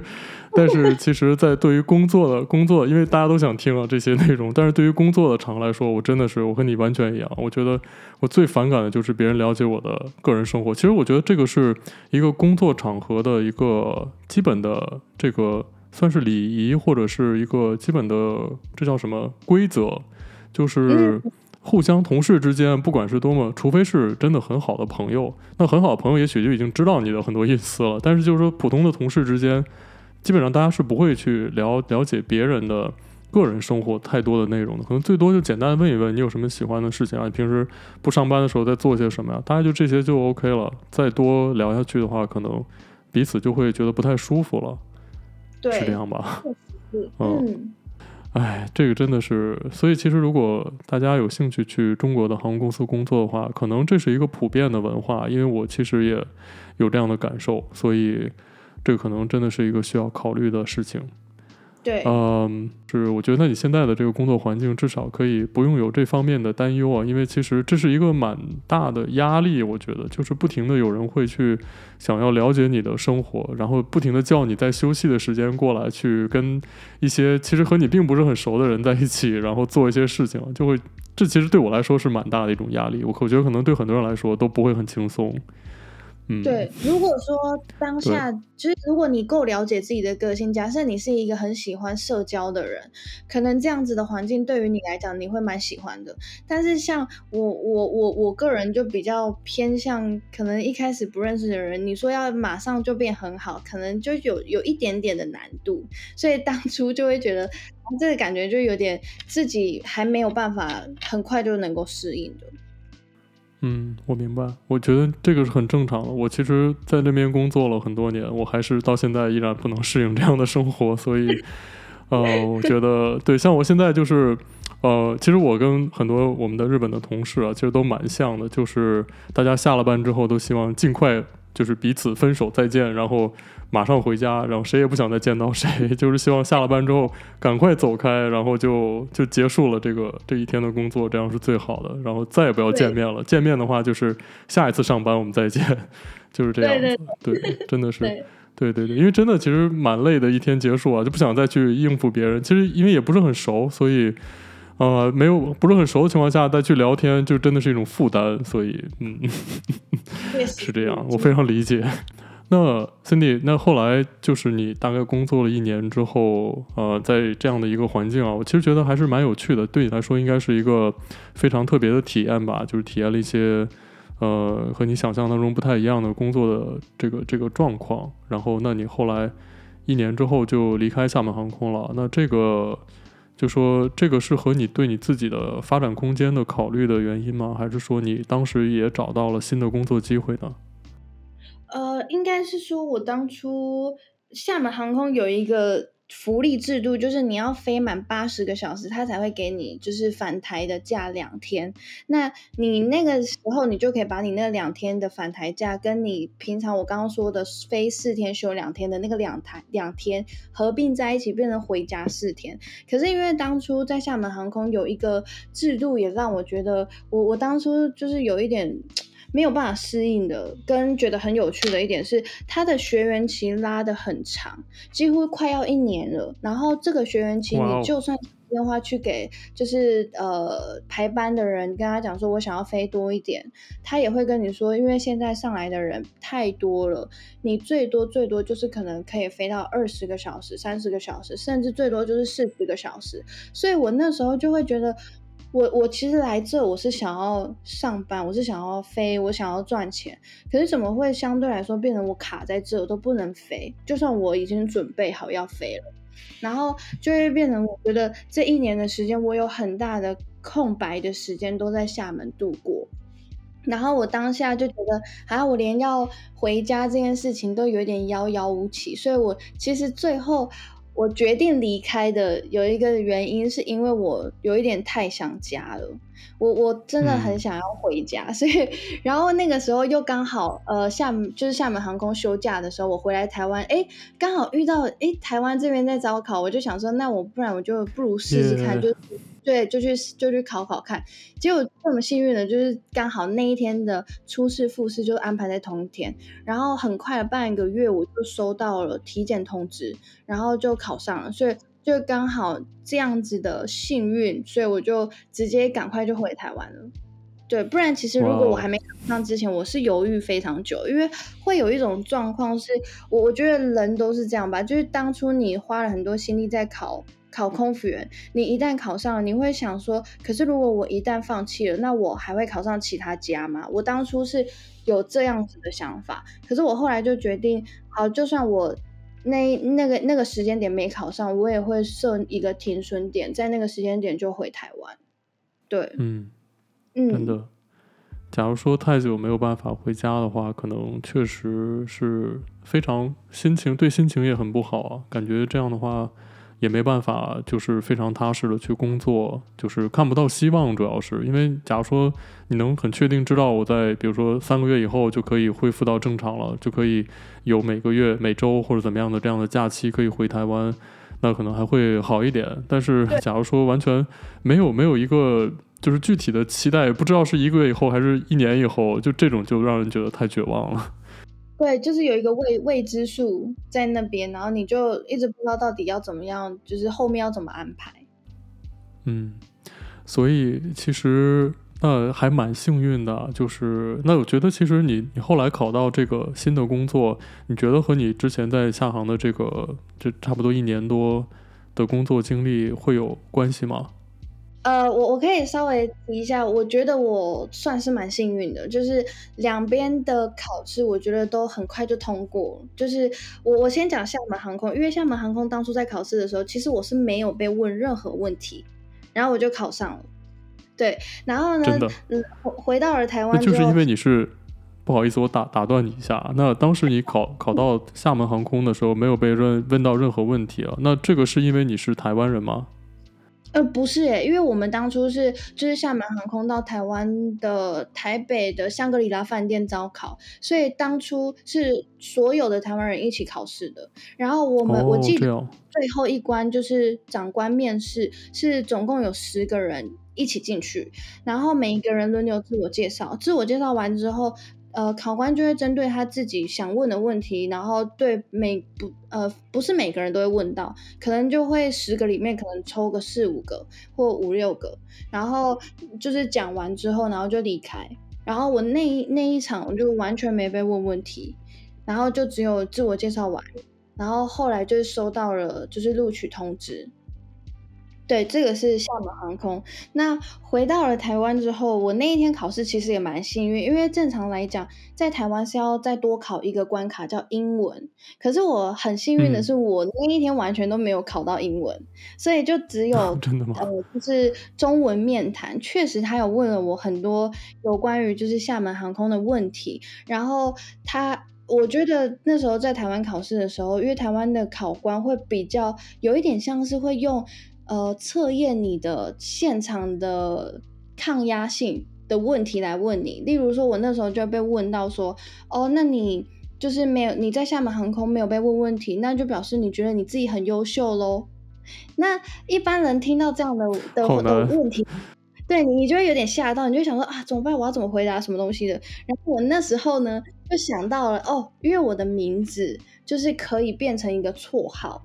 但是其实，在对于工作的工作，因为大家都想听啊这些内容，但是对于工作的场来说，我真的是我和你完全一样，我觉得我最反感的就是别人了解我的个人生活。其实我觉得这个是一个工作场合的一个基本的这个算是礼仪，或者是一个基本的这叫什么规则，就是。互相同事之间，不管是多么，除非是真的很好的朋友，那很好的朋友也许就已经知道你的很多隐私了。但是就是说，普通的同事之间，基本上大家是不会去了了解别人的个人生活太多的内容的。可能最多就简单的问一问你有什么喜欢的事情啊，你平时不上班的时候在做些什么呀？大家就这些就 OK 了。再多聊下去的话，可能彼此就会觉得不太舒服了。对，是这样吧？嗯。嗯哎，这个真的是，所以其实如果大家有兴趣去中国的航空公司工作的话，可能这是一个普遍的文化，因为我其实也有这样的感受，所以这可能真的是一个需要考虑的事情。对，嗯，是，我觉得你现在的这个工作环境至少可以不用有这方面的担忧啊，因为其实这是一个蛮大的压力，我觉得就是不停的有人会去想要了解你的生活，然后不停的叫你在休息的时间过来去跟一些其实和你并不是很熟的人在一起，然后做一些事情，就会这其实对我来说是蛮大的一种压力，我我觉得可能对很多人来说都不会很轻松。嗯，对，如果说当下就是如果你够了解自己的个性，假设你是一个很喜欢社交的人，可能这样子的环境对于你来讲你会蛮喜欢的。但是像我我我我个人就比较偏向，可能一开始不认识的人，你说要马上就变很好，可能就有有一点点的难度。所以当初就会觉得 这个感觉就有点自己还没有办法很快就能够适应的。嗯，我明白。我觉得这个是很正常的。我其实在那边工作了很多年，我还是到现在依然不能适应这样的生活。所以，呃，我觉得对，像我现在就是，呃，其实我跟很多我们的日本的同事啊，其实都蛮像的，就是大家下了班之后都希望尽快就是彼此分手再见，然后。马上回家，然后谁也不想再见到谁，就是希望下了班之后赶快走开，然后就就结束了这个这一天的工作，这样是最好的。然后再也不要见面了，见面的话就是下一次上班我们再见，就是这样子。对，对，真的是，对，对对对，因为真的其实蛮累的，一天结束啊，就不想再去应付别人。其实因为也不是很熟，所以呃没有不是很熟的情况下再去聊天，就真的是一种负担。所以嗯，是这样，我非常理解。那 Cindy，那后来就是你大概工作了一年之后，呃，在这样的一个环境啊，我其实觉得还是蛮有趣的。对你来说，应该是一个非常特别的体验吧？就是体验了一些，呃，和你想象当中不太一样的工作的这个这个状况。然后，那你后来一年之后就离开厦门航空了。那这个，就说这个是和你对你自己的发展空间的考虑的原因吗？还是说你当时也找到了新的工作机会呢？呃，应该是说，我当初厦门航空有一个福利制度，就是你要飞满八十个小时，他才会给你就是返台的假两天。那你那个时候，你就可以把你那两天的返台假，跟你平常我刚刚说的飞四天休两天的那个两台两天合并在一起，变成回家四天。可是因为当初在厦门航空有一个制度，也让我觉得我我当初就是有一点。没有办法适应的，跟觉得很有趣的一点是，他的学员期拉的很长，几乎快要一年了。然后这个学员期，你就算打电话去给，就是呃排班的人，跟他讲说我想要飞多一点，他也会跟你说，因为现在上来的人太多了，你最多最多就是可能可以飞到二十个小时、三十个小时，甚至最多就是四十个小时。所以我那时候就会觉得。我我其实来这，我是想要上班，我是想要飞，我想要赚钱。可是怎么会相对来说变成我卡在这，我都不能飞？就算我已经准备好要飞了，然后就会变成我觉得这一年的时间，我有很大的空白的时间都在厦门度过。然后我当下就觉得，啊，我连要回家这件事情都有点遥遥无期。所以我其实最后。我决定离开的有一个原因，是因为我有一点太想家了。我我真的很想要回家，嗯、所以然后那个时候又刚好呃厦门就是厦门航空休假的时候，我回来台湾，诶刚好遇到诶台湾这边在招考，我就想说，那我不然我就不如试试看，Yeah. 就对，就去就去考考看。结果这么幸运的，就是刚好那一天的初试复试就安排在同一天，然后很快的半个月我就收到了体检通知，然后就考上了。所以就刚好这样子的幸运，所以我就直接赶快就回台湾了。对，不然其实如果我还没考上之前我是犹豫非常久，因为会有一种状况是，我我觉得人都是这样吧，就是当初你花了很多心力在考考空服员，你一旦考上了，你会想说，可是如果我一旦放弃了，那我还会考上其他家吗？我当初是有这样子的想法，可是我后来就决定，好，就算我那那个那个时间点没考上，我也会设一个停损点，在那个时间点就回台湾。对，嗯。嗯真的，假如说太久没有办法回家的话，可能确实是非常心情对心情也很不好啊。感觉这样的话也没办法，就是非常踏实的去工作，就是看不到希望。主要是因为，假如说你能很确定知道我在比如说三个月以后就可以恢复到正常了，就可以有每个月每周或者怎么样的这样的假期可以回台湾，那可能还会好一点。但是，假如说完全没有没有一个。就是具体的期待，不知道是一个月以后还是一年以后，就这种就让人觉得太绝望了。对，就是有一个未未知数在那边，然后你就一直不知道到底要怎么样，就是后面要怎么安排。嗯，所以其实那还蛮幸运的，就是那我觉得其实你你后来考到这个新的工作，你觉得和你之前在厦航的这个就差不多一年多的工作经历会有关系吗？呃，我我可以稍微提一下，我觉得我算是蛮幸运的，就是两边的考试，我觉得都很快就通过。就是我我先讲厦门航空，因为厦门航空当初在考试的时候，其实我是没有被问任何问题，然后我就考上了。对，然后呢，真的，嗯，回到了台湾，就是因为你是不好意思，我打打断你一下，那当时你考考到厦门航空的时候，没有被问问到任何问题啊？那这个是因为你是台湾人吗？呃，不是诶，因为我们当初是就是厦门航空到台湾的台北的香格里拉饭店招考，所以当初是所有的台湾人一起考试的。然后我们、哦、我记得最后一关就是长官面试，是总共有十个人一起进去，然后每一个人轮流自我介绍，自我介绍完之后。呃，考官就会针对他自己想问的问题，然后对每不呃不是每个人都会问到，可能就会十个里面可能抽个四五个或五六个，然后就是讲完之后，然后就离开。然后我那一那一场我就完全没被问问题，然后就只有自我介绍完，然后后来就收到了就是录取通知。对，这个是厦门航空。那回到了台湾之后，我那一天考试其实也蛮幸运，因为正常来讲，在台湾是要再多考一个关卡叫英文。可是我很幸运的是，我那一天完全都没有考到英文，嗯、所以就只有、啊、真的吗？呃，就是中文面谈。确实，他有问了我很多有关于就是厦门航空的问题。然后他，我觉得那时候在台湾考试的时候，因为台湾的考官会比较有一点像是会用。呃，测验你的现场的抗压性的问题来问你，例如说，我那时候就被问到说，哦，那你就是没有你在厦门航空没有被问问题，那就表示你觉得你自己很优秀喽。那一般人听到这样的的的问题，对你你就会有点吓到，你就想说啊，怎么办？我要怎么回答什么东西的？然后我那时候呢，就想到了哦，因为我的名字就是可以变成一个绰号。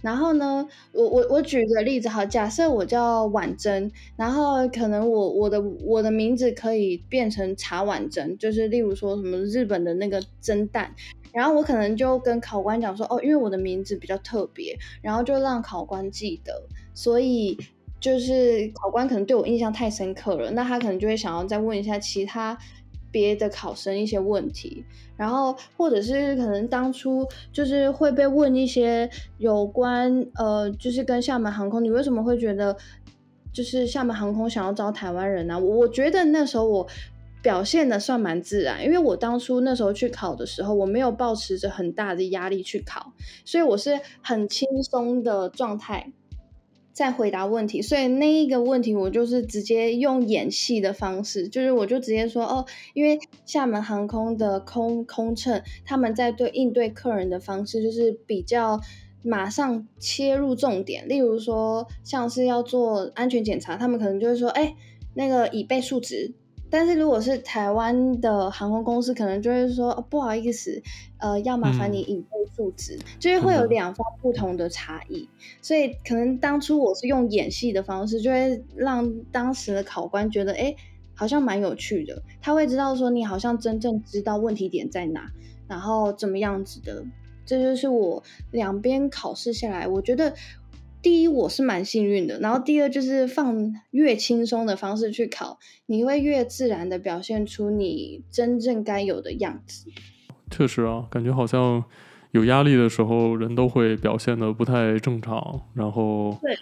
然后呢，我我我举个例子哈，假设我叫婉珍，然后可能我我的我的名字可以变成茶婉珍，就是例如说什么日本的那个蒸蛋，然后我可能就跟考官讲说，哦，因为我的名字比较特别，然后就让考官记得，所以就是考官可能对我印象太深刻了，那他可能就会想要再问一下其他。别的考生一些问题，然后或者是可能当初就是会被问一些有关呃，就是跟厦门航空，你为什么会觉得就是厦门航空想要招台湾人呢？我我觉得那时候我表现的算蛮自然，因为我当初那时候去考的时候，我没有抱持着很大的压力去考，所以我是很轻松的状态。在回答问题，所以那一个问题我就是直接用演戏的方式，就是我就直接说哦，因为厦门航空的空空乘他们在对应对客人的方式就是比较马上切入重点，例如说像是要做安全检查，他们可能就会说，哎，那个椅背竖直。但是如果是台湾的航空公司，可能就会说，哦，不好意思，呃，要麻烦你已被数值，嗯，就是会有两方不同的差异。所以可能当初我是用演戏的方式，就会让当时的考官觉得，哎，好像蛮有趣的。他会知道说你好像真正知道问题点在哪，然后怎么样子的。这就是我两边考试下来，我觉得。第一，我是蛮幸运的，然后第二就是放越轻松的方式去考，你会越自然的表现出你真正该有的样子。确实啊，感觉好像有压力的时候，人都会表现得不太正常，然后对。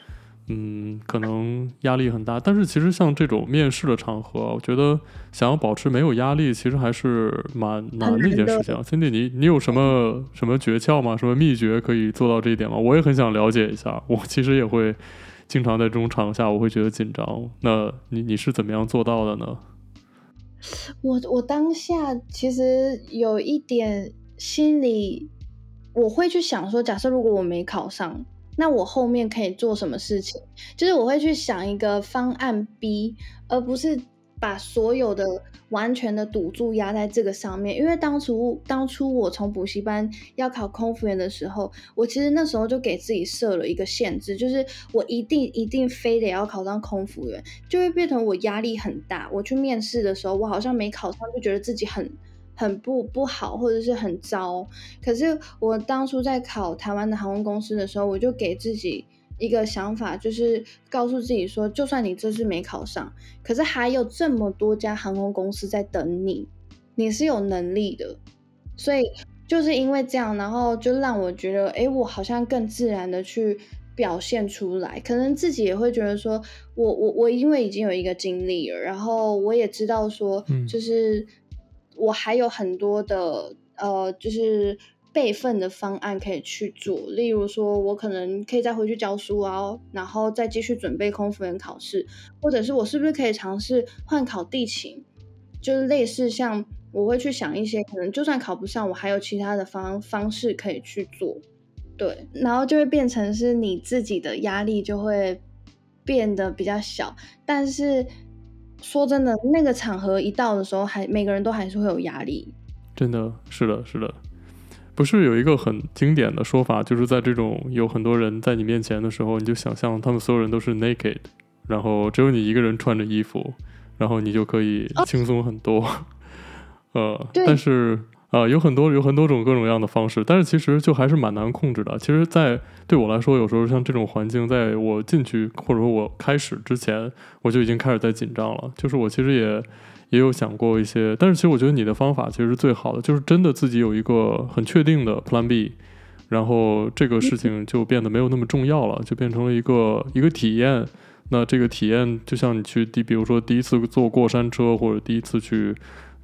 嗯，可能压力很大，但是其实像这种面试的场合，我觉得想要保持没有压力，其实还是蛮难的一件事情。Cindy，你你有什么什么诀窍吗？什么秘诀可以做到这一点吗？我也很想了解一下。我其实也会经常在这种场合下，我会觉得紧张。那你你是怎么样做到的呢？我我当下其实有一点心里，我会去想说，假设如果我没考上。那我后面可以做什么事情？就是我会去想一个方案 B，而不是把所有的完全的赌注压在这个上面。因为当初当初我从补习班要考空服员的时候，我其实那时候就给自己设了一个限制，就是我一定一定非得要考上空服员，就会变成我压力很大。我去面试的时候，我好像没考上，就觉得自己很。很不不好，或者是很糟。可是我当初在考台湾的航空公司的时候，我就给自己一个想法，就是告诉自己说，就算你这次没考上，可是还有这么多家航空公司在等你，你是有能力的。所以就是因为这样，然后就让我觉得，诶，我好像更自然的去表现出来。可能自己也会觉得说，我我我因为已经有一个经历了，然后我也知道说，就是。我还有很多的呃，就是备份的方案可以去做，例如说，我可能可以再回去教书啊，然后再继续准备空服员考试，或者是我是不是可以尝试换考地勤，就是类似像我会去想一些可能就算考不上，我还有其他的方方式可以去做，对，然后就会变成是你自己的压力就会变得比较小，但是。说真的，那个场合一到的时候，还每个人都还是会有压力。真的是的，是的，不是有一个很经典的说法，就是在这种有很多人在你面前的时候，你就想象他们所有人都是 naked，然后只有你一个人穿着衣服，然后你就可以轻松很多。哦、呃，但是。啊、有很多有很多种各种各样的方式，但是其实就还是蛮难控制的。其实，在对我来说，有时候像这种环境，在我进去或者说我开始之前，我就已经开始在紧张了。就是我其实也也有想过一些，但是其实我觉得你的方法其实是最好的，就是真的自己有一个很确定的 Plan B，然后这个事情就变得没有那么重要了，就变成了一个一个体验。那这个体验就像你去第，比如说第一次坐过山车，或者第一次去。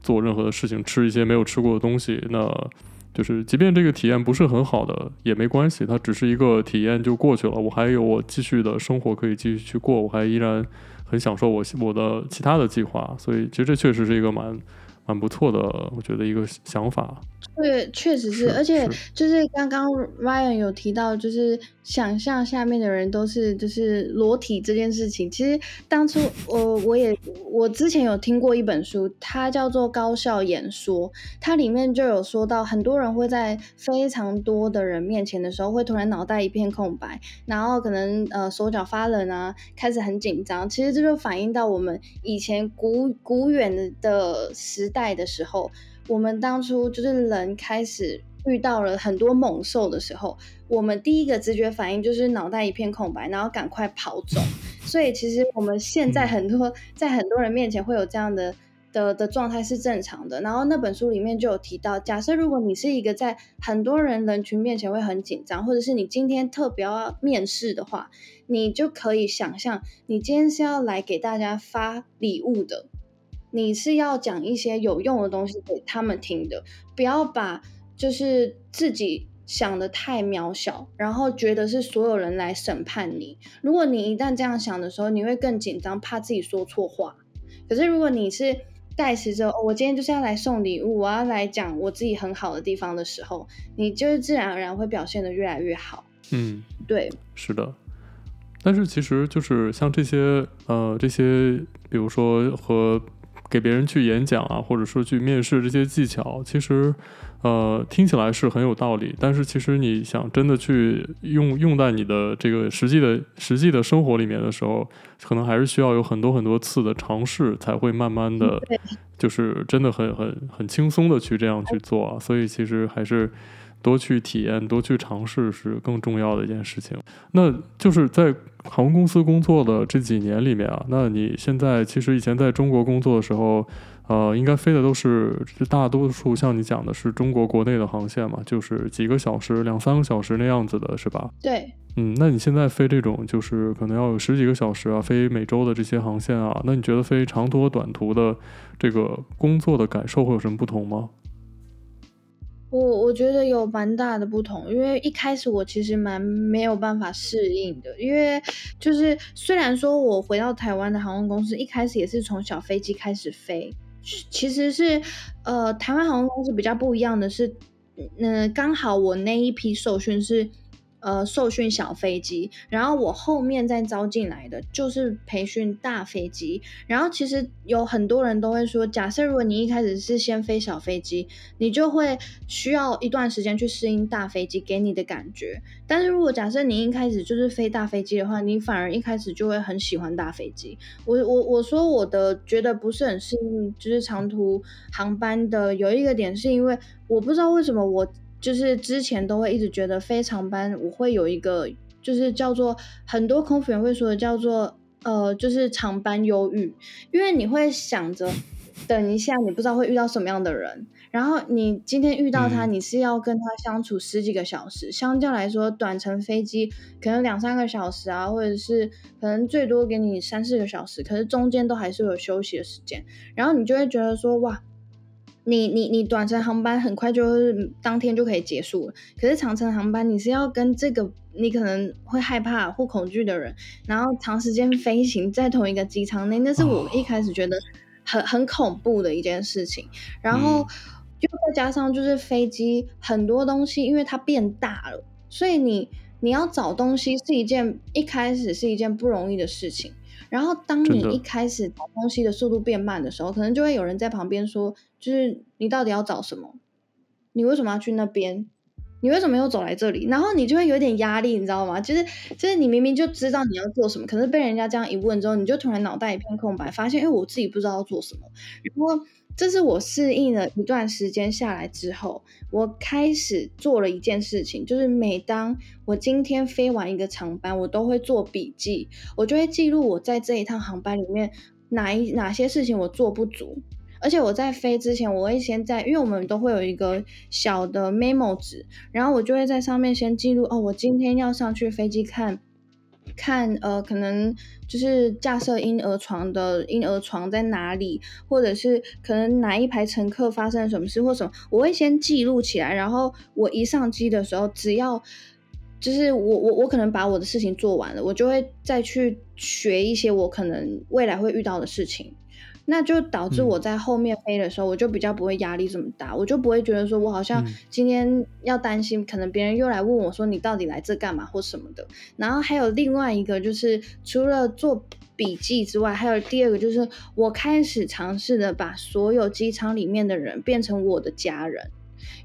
做任何的事情，吃一些没有吃过的东西，那就是即便这个体验不是很好的也没关系，它只是一个体验就过去了。我还有我继续的生活可以继续去过，我还依然很享受我我的其他的计划，所以其实这确实是一个蛮蛮不错的，我觉得一个想法。对，确实是，是，而且就是刚刚 Ryan 有提到，就是想象下面的人都是就是裸体这件事情。其实当初我 我也我之前有听过一本书，它叫做《高效演说》，它里面就有说到，很多人会在非常多的人面前的时候，会突然脑袋一片空白，然后可能呃手脚发冷啊，开始很紧张。其实这就反映到我们以前古古远的时代的时候。我们当初就是人开始遇到了很多猛兽的时候，我们第一个直觉反应就是脑袋一片空白，然后赶快跑走。所以其实我们现在很多在很多人面前会有这样的的的状态是正常的。然后那本书里面就有提到，假设如果你是一个在很多人人群面前会很紧张，或者是你今天特别要面试的话，你就可以想象你今天是要来给大家发礼物的。你是要讲一些有用的东西给他们听的，不要把就是自己想的太渺小，然后觉得是所有人来审判你。如果你一旦这样想的时候，你会更紧张，怕自己说错话。可是如果你是带持着，哦，我今天就是要来送礼物，我要来讲我自己很好的地方的时候，你就是自然而然会表现的越来越好。嗯，对，是的。但是其实就是像这些呃这些，比如说和给别人去演讲啊，或者说去面试这些技巧，其实呃听起来是很有道理。但是其实你想真的去用用在你的这个实际的实际的生活里面的时候，可能还是需要有很多很多次的尝试，才会慢慢的，就是真的很很很轻松的去这样去做啊。所以其实还是。多去体验，多去尝试是更重要的一件事情。那就是在航空公司工作的这几年里面啊，那你现在其实以前在中国工作的时候，呃，应该飞的都是大多数像你讲的是中国国内的航线嘛，就是几个小时、两三个小时那样子的，是吧？对。嗯，那你现在飞这种就是可能要有十几个小时啊，飞美洲的这些航线啊，那你觉得飞长途和短途的这个工作的感受会有什么不同吗？我我觉得有蛮大的不同，因为一开始我其实蛮没有办法适应的，因为就是虽然说我回到台湾的航空公司，一开始也是从小飞机开始飞，其实是呃台湾航空公司比较不一样的是，嗯、刚好我那一批受训是。呃，受训小飞机，然后我后面再招进来的就是培训大飞机。然后其实有很多人都会说，假设如果你一开始是先飞小飞机，你就会需要一段时间去适应大飞机给你的感觉。但是如果假设你一开始就是飞大飞机的话，你反而一开始就会很喜欢大飞机。我我我说我的觉得不是很适应，就是长途航班的有一个点是因为我不知道为什么我。就是之前都会一直觉得非常班，我会有一个就是叫做很多空服员会说的叫做呃，就是长班忧郁，因为你会想着等一下你不知道会遇到什么样的人，然后你今天遇到他，你是要跟他相处十几个小时，嗯、相较来说短程飞机可能两三个小时啊，或者是可能最多给你三四个小时，可是中间都还是有休息的时间，然后你就会觉得说哇。你你你短程航班很快就是当天就可以结束了，可是长程航班你是要跟这个你可能会害怕或恐惧的人，然后长时间飞行在同一个机舱内，那是我一开始觉得很很恐怖的一件事情。然后又再加上就是飞机很多东西，因为它变大了，所以你你要找东西是一件一开始是一件不容易的事情。然后当你一开始找东西的速度变慢的时候，可能就会有人在旁边说，就是你到底要找什么？你为什么要去那边？你为什么又走来这里？然后你就会有点压力，你知道吗？就是就是你明明就知道你要做什么，可是被人家这样一问之后，你就突然脑袋一片空白，发现，哎，我自己不知道要做什么。然后这是我适应了一段时间下来之后，我开始做了一件事情，就是每当我今天飞完一个长班，我都会做笔记，我就会记录我在这一趟航班里面哪一哪些事情我做不足，而且我在飞之前，我会先在，因为我们都会有一个小的 memo 纸，然后我就会在上面先记录，哦，我今天要上去飞机看。看，呃，可能就是架设婴儿床的婴儿床在哪里，或者是可能哪一排乘客发生了什么事或什么，我会先记录起来。然后我一上机的时候，只要就是我我我可能把我的事情做完了，我就会再去学一些我可能未来会遇到的事情。那就导致我在后面飞的时候，我就比较不会压力这么大，嗯，我就不会觉得说我好像今天要担心，可能别人又来问我说你到底来这干嘛或什么的。然后还有另外一个就是，除了做笔记之外，还有第二个就是，我开始尝试的把所有机舱里面的人变成我的家人，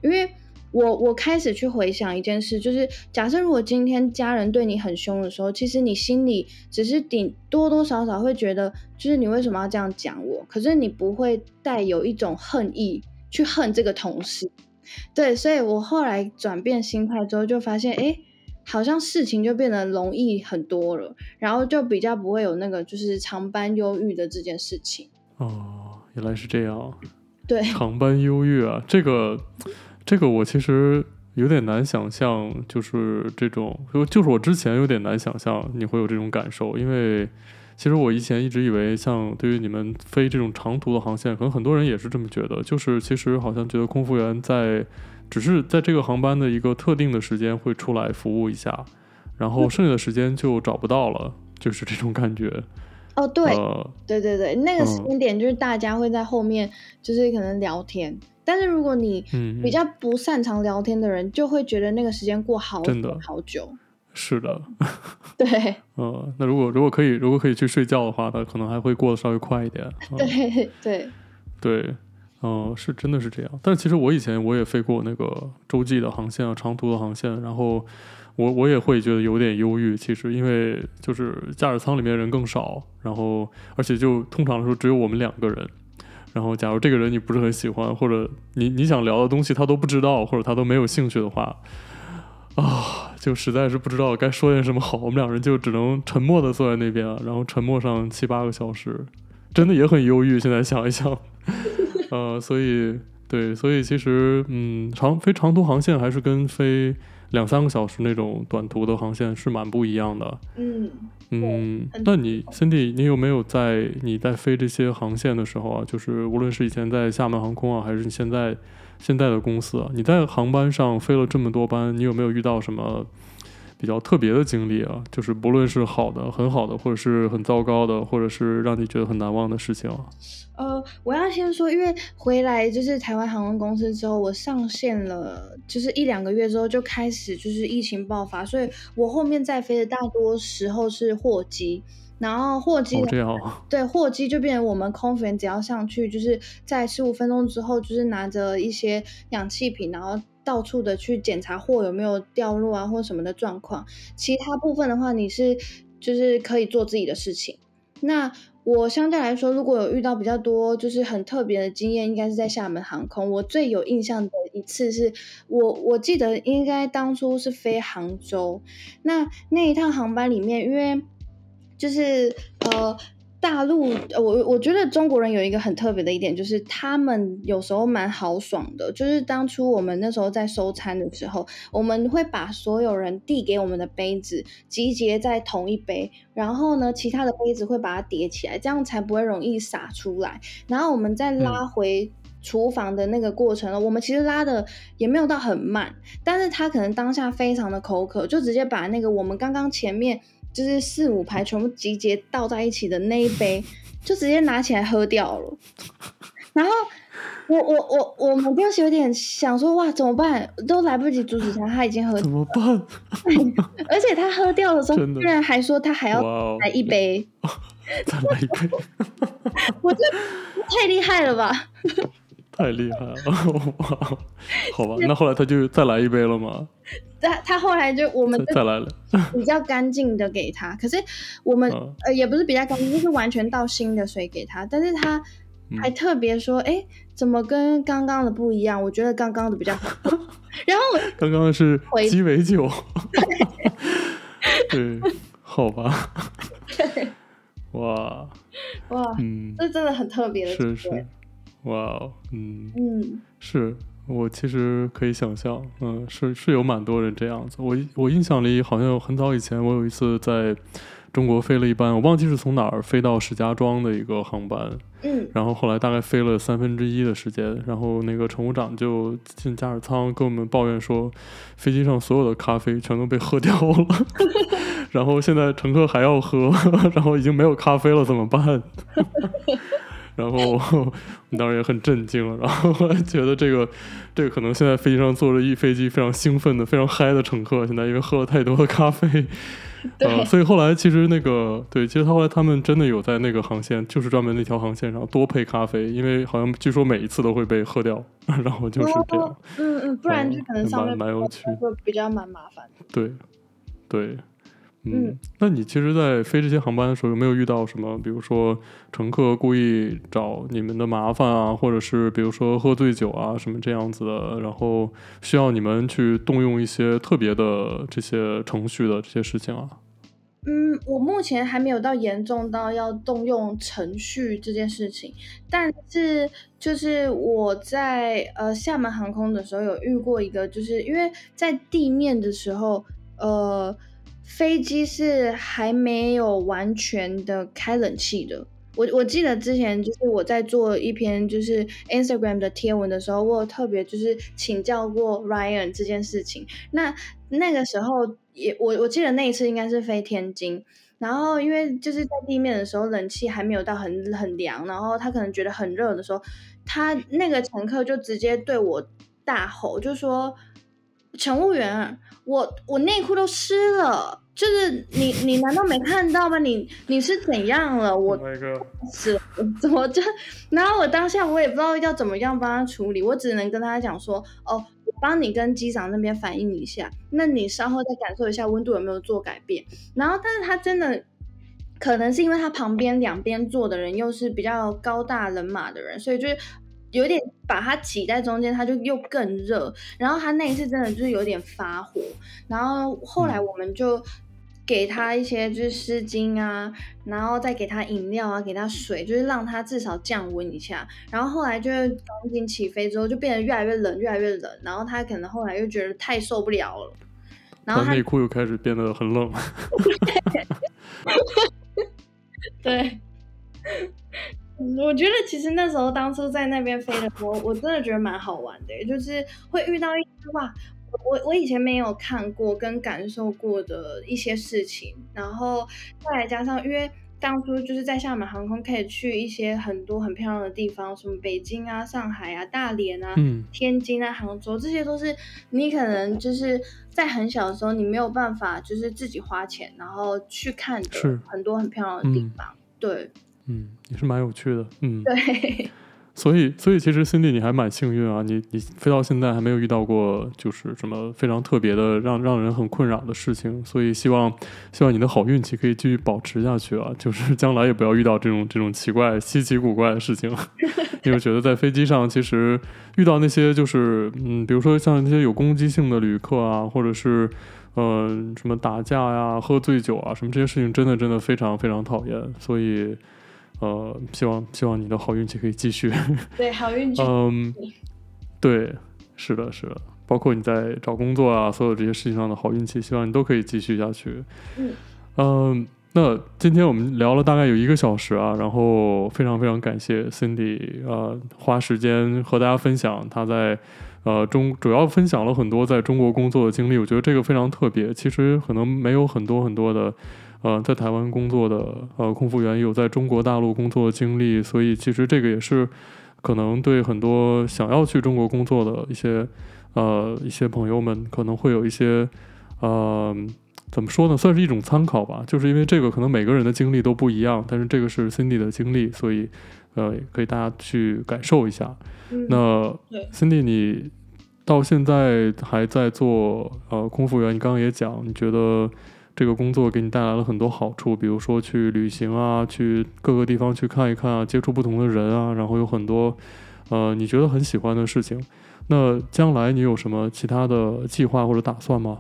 因为。我我开始去回想一件事，就是假设如果今天家人对你很凶的时候，其实你心里只是顶多多少少会觉得，就是你为什么要这样讲我？可是你不会带有一种恨意去恨这个同事。对，所以我后来转变心态之后，就发现，哎，好像事情就变得容易很多了，然后就比较不会有那个就是长班忧郁的这件事情。哦，原来是这样。对，长班忧郁啊，这个。这个我其实有点难想象，就是这种，就就是我之前有点难想象你会有这种感受，因为其实我以前一直以为，像对于你们飞这种长途的航线，可能很多人也是这么觉得，就是其实好像觉得空服员在只是在这个航班的一个特定的时间会出来服务一下，然后剩下的时间就找不到了，就是这种感觉。哦，对，呃、对对对，那个时间点就是大家会在后面，就是可能聊天。嗯但是如果你比较不擅长聊天的人，嗯、就会觉得那个时间过好真的好久。是的，对，呃，那如果如果可以如果可以去睡觉的话，他可能还会过得稍微快一点。呃、对对对，哦、呃，是真的是这样。但是其实我以前我也飞过那个洲际的航线啊，长途的航线，然后我我也会觉得有点忧郁。其实因为就是驾驶舱里面人更少，然后而且就通常来说只有我们两个人。然后假如这个人你不是很喜欢，或者你你想聊的东西他都不知道，或者他都没有兴趣的话。啊，就实在是不知道该说点什么好，我们两人就只能沉默的坐在那边，然后沉默上七八个小时，真的也很忧郁。现在想一想，呃，所以对，所以其实嗯，长飞长途航线还是跟飞两三个小时那种短途的航线是蛮不一样的。嗯嗯，那你 Cindy，你有没有在你在飞这些航线的时候啊，就是无论是以前在厦门航空啊，还是你现在？现在的公司啊，你在航班上飞了这么多班，你有没有遇到什么比较特别的经历啊？就是不论是好的、很好的，或者是很糟糕的，或者是让你觉得很难忘的事情啊？呃，我要先说，因为回来就是台湾航空公司之后，我上线了，就是一两个月之后就开始就是疫情爆发，所以我后面在飞的大多时候是货机。然后货机，哦、对货机就变成我们空服员只要上去，就是在十五分钟之后，就是拿着一些氧气瓶，然后到处的去检查货有没有掉落啊或什么的状况。其他部分的话，你是就是可以做自己的事情。那我相对来说，如果有遇到比较多就是很特别的经验，应该是在厦门航空。我最有印象的一次是我我记得应该当初是飞杭州，那那一趟航班里面，因为就是呃，大陆，我我觉得中国人有一个很特别的一点，就是他们有时候蛮豪爽的。就是当初我们那时候在收餐的时候，我们会把所有人递给我们的杯子集结在同一杯，然后呢，其他的杯子会把它叠起来，这样才不会容易洒出来。然后我们再拉回厨房的那个过程呢，嗯、我们其实拉的也没有到很慢，但是他可能当下非常的口渴，就直接把那个我们刚刚前面。就是四五排全部集结倒在一起的那一杯，就直接拿起来喝掉了。然后我我我我们当时有点想说，哇，怎么办？都来不及阻止他，他已经喝。怎么办？而且他喝掉的时候，居然还说他还要来一杯，再来一杯。我这太厉害了吧！太厉害了！哇，好吧，那后来他就再来一杯了吗？他他后来就我们 再来了，比较干净的给他。可是我们、嗯、呃也不是比较干净，就是完全倒新的水给他。但是他还特别说：“哎、嗯，怎么跟刚刚的不一样？我觉得刚刚的比较好。”然后刚刚是鸡尾酒。对，好吧。对，哇哇，嗯，这真的很特别的，是是，哇，嗯嗯，是。我其实可以想象，嗯，是是有蛮多人这样子。我我印象里好像很早以前，我有一次在中国飞了一班，我忘记是从哪儿飞到石家庄的一个航班，嗯，然后后来大概飞了三分之一的时间，然后那个乘务长就进驾驶舱跟我们抱怨说，飞机上所有的咖啡全都被喝掉了，然后现在乘客还要喝，然后已经没有咖啡了，怎么办？然后我们当时也很震惊，然后后来觉得这个，这个可能现在飞机上坐着一飞机非常兴奋的、非常嗨的乘客，现在因为喝了太多的咖啡，呃，所以后来其实那个对，其实他后来他们真的有在那个航线，就是专门那条航线上多配咖啡，因为好像据说每一次都会被喝掉，然后就是这样，嗯嗯，不然就可能上面蛮有趣，会比较蛮麻烦。对，对。嗯，那你其实，在飞这些航班的时候，有没有遇到什么，比如说乘客故意找你们的麻烦啊，或者是比如说喝醉酒啊，什么这样子的，然后需要你们去动用一些特别的这些程序的这些事情啊？嗯，我目前还没有到严重到要动用程序这件事情，但是就是我在呃厦门航空的时候有遇过一个，就是因为在地面的时候，呃。飞机是还没有完全的开冷气的。我我记得之前就是我在做一篇就是 Instagram 的贴文的时候，我有特别就是请教过 Ryan 这件事情。那那个时候也我我记得那一次应该是飞天津，然后因为就是在地面的时候冷气还没有到很很凉，然后他可能觉得很热的时候，他那个乘客就直接对我大吼，就说。乘务员，我我内裤都湿了，就是你你难道没看到吗？你你是怎样了？我是、oh、怎么就？然后我当下我也不知道要怎么样帮他处理，我只能跟他讲说，哦，我帮你跟机长那边反映一下，那你稍后再感受一下温度有没有做改变。然后，但是他真的可能是因为他旁边两边坐的人又是比较高大人马的人，所以就是。有点把它挤在中间，它就又更热。然后他那一次真的就是有点发火。然后后来我们就给他一些就是湿巾啊，然后再给他饮料啊，给他水，就是让他至少降温一下。然后后来就是赶紧起飞之后，就变得越来越冷，越来越冷。然后他可能后来又觉得太受不了了，然后他内裤又开始变得很冷。对。我觉得其实那时候当初在那边飞的时候，我真的觉得蛮好玩的，就是会遇到一些哇，我我以前没有看过跟感受过的一些事情，然后再来加上，因为当初就是在厦门航空可以去一些很多很漂亮的地方，什么北京啊、上海啊、大连啊、嗯、天津啊、杭州，这些都是你可能就是在很小的时候你没有办法就是自己花钱然后去看的很多很漂亮的地方，嗯、对。嗯，也是蛮有趣的，嗯，对，所以所以其实 Cindy 你还蛮幸运啊，你你飞到现在还没有遇到过就是什么非常特别的让让人很困扰的事情，所以希望希望你的好运气可以继续保持下去啊，就是 将来也不要遇到这种这种奇怪稀奇古怪的事情，因为觉得在飞机上其实遇到那些就是嗯，比如说像那些有攻击性的旅客啊，或者是。呃，什么打架呀、喝醉酒啊，什么这些事情，真的真的非常非常讨厌。所以，呃，希望希望你的好运气可以继续。对，好运气。嗯，对，是的，是的，包括你在找工作啊，所有这些事情上的好运气，希望你都可以继续下去。嗯。嗯，那今天我们聊了大概有一个小时啊，然后非常非常感谢 Cindy，呃，花时间和大家分享她在。呃，中主要分享了很多在中国工作的经历，我觉得这个非常特别。其实可能没有很多很多的，呃，在台湾工作的呃空服员有在中国大陆工作经历，所以其实这个也是可能对很多想要去中国工作的一些呃一些朋友们可能会有一些呃怎么说呢，算是一种参考吧。就是因为这个可能每个人的经历都不一样，但是这个是 Cindy 的经历，所以呃可以大家去感受一下。嗯、那 Cindy 你。到现在还在做呃空服员，你刚刚也讲，你觉得这个工作给你带来了很多好处，比如说去旅行啊，去各个地方去看一看啊，接触不同的人啊，然后有很多呃你觉得很喜欢的事情。那将来你有什么其他的计划或者打算吗？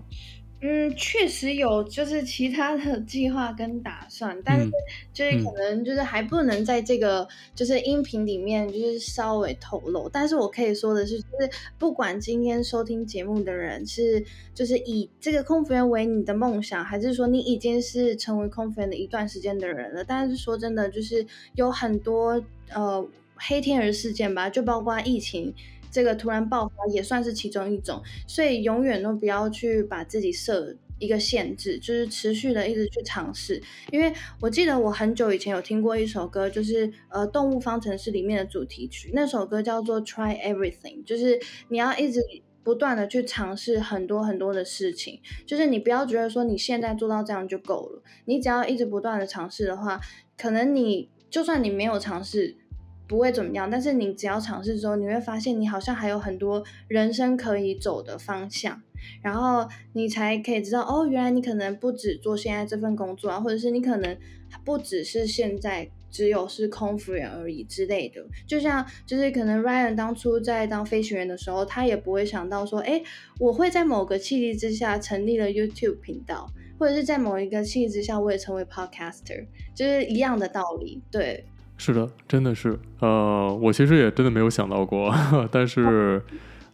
嗯，确实有，就是其他的 计划跟打算，但是就是可能就是还不能在这个就是音频里面就是稍微透露。但是我可以说的是，就是不管今天收听节目的人是就是以这个空服员为你的梦想，还是说你已经是成为空服员的一段时间的人了，但是说真的，就是有很多呃黑天鹅事件吧，就包括疫情。这个突然爆发也算是其中一种，所以永远都不要去把自己设一个限制，就是持续的一直去尝试。因为我记得我很久以前有听过一首歌，就是呃《动物方程式》里面的主题曲，那首歌叫做《Try Everything》，就是你要一直不断的去尝试很多很多的事情，就是你不要觉得说你现在做到这样就够了，你只要一直不断的尝试的话，可能你就算你没有尝试。不会怎么样，但是你只要尝试之后，你会发现你好像还有很多人生可以走的方向，然后你才可以知道哦，原来你可能不只做现在这份工作啊，或者是你可能不只是现在只有是空服员而已之类的。就像就是可能 Ryan 当初在当飞行员的时候，他也不会想到说，哎，我会在某个契机之下成立了 YouTube 频道，或者是在某一个契机之下我也成为 Podcaster，就是一样的道理，对。是的，真的是，呃，我其实也真的没有想到过，但是，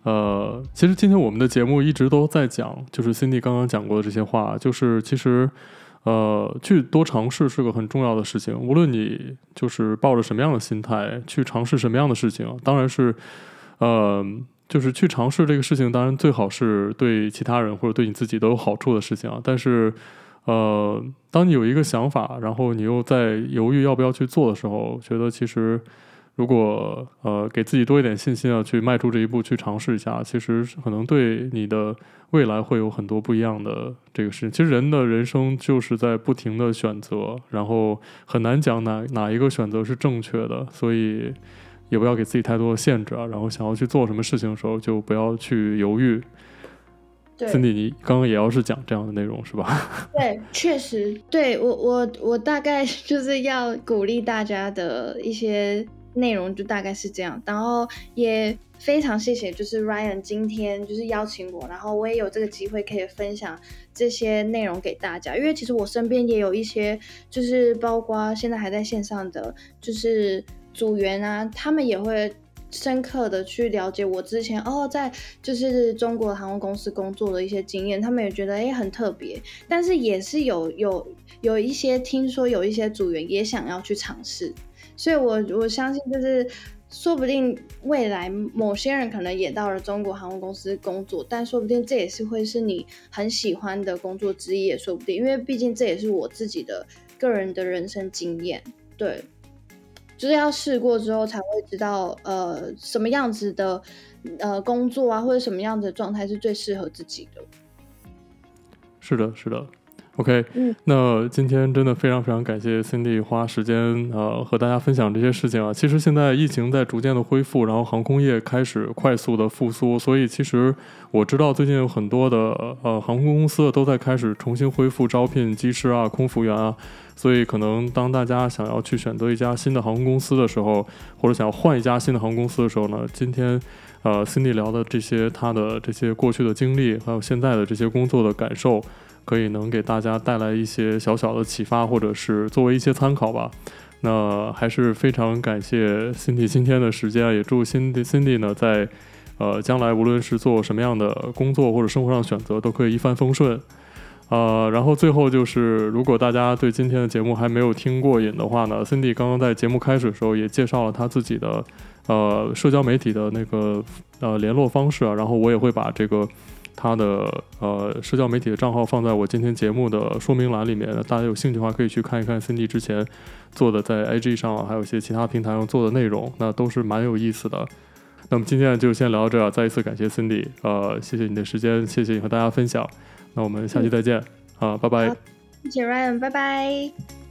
呃，其实今天我们的节目一直都在讲，就是 Cindy 刚刚讲过的这些话，就是其实，呃，去多尝试是个很重要的事情，无论你就是抱着什么样的心态去尝试什么样的事情，当然是，呃，就是去尝试这个事情，当然最好是对其他人或者对你自己都有好处的事情啊，但是。呃，当你有一个想法，然后你又在犹豫要不要去做的时候，觉得其实，如果呃给自己多一点信心啊，去迈出这一步，去尝试一下，其实可能对你的未来会有很多不一样的这个事情。其实人的人生就是在不停的选择，然后很难讲哪哪一个选择是正确的，所以也不要给自己太多的限制啊。然后想要去做什么事情的时候，就不要去犹豫。对你刚刚也要是讲这样的内容是吧？对，确实，对我我我大概就是要鼓励大家的一些。内容就大概是这样，然后也非常谢谢，就是 Ryan 今天就是邀请我，然后我也有这个机会可以分享这些内容给大家。因为其实我身边也有一些，就是包括现在还在线上的，就是组员啊，他们也会深刻的去了解我之前哦，在就是中国航空公司工作的一些经验，他们也觉得诶很特别，但是也是有有有一些听说有一些组员也想要去尝试。所以，我我相信，就是说不定未来某些人可能也到了中国航空公司工作，但说不定这也是会是你很喜欢的工作之一，也说不定。因为毕竟这也是我自己的个人的人生经验，对，就是要试过之后才会知道，呃，什么样子的呃工作啊，或者什么样子的状态是最适合自己的。是的，是的。OK，嗯，那今天真的非常非常感谢 Cindy 花时间呃和大家分享这些事情啊。其实现在疫情在逐渐的恢复，然后航空业开始快速的复苏，所以其实我知道最近有很多的呃航空公司都在开始重新恢复招聘机师啊、空服员啊。所以可能当大家想要去选择一家新的航空公司的时候，或者想要换一家新的航空公司的时候呢，今天呃 Cindy 聊的这些他的这些过去的经历，还有现在的这些工作的感受。可以能给大家带来一些小小的启发，或者是作为一些参考吧。那还是非常感谢 Cindy 今天的时间，也祝 Cindy Cindy 呢在呃将来无论是做什么样的工作或者生活上选择，都可以一帆风顺。呃，然后最后就是，如果大家对今天的节目还没有听过瘾的话呢，Cindy 刚刚在节目开始的时候也介绍了他自己的呃社交媒体的那个呃联络方式啊，然后我也会把这个。他的呃社交媒体的账号放在我今天节目的说明栏里面，大家有兴趣的话可以去看一看 Cindy 之前做的在 IG 上还有一些其他平台上做的内容，那都是蛮有意思的。那么今天就先聊到这儿，再一次感谢 Cindy，呃，谢谢你的时间，谢谢你和大家分享。那我们下期再见，啊、拜拜。谢谢 Ryan，拜拜。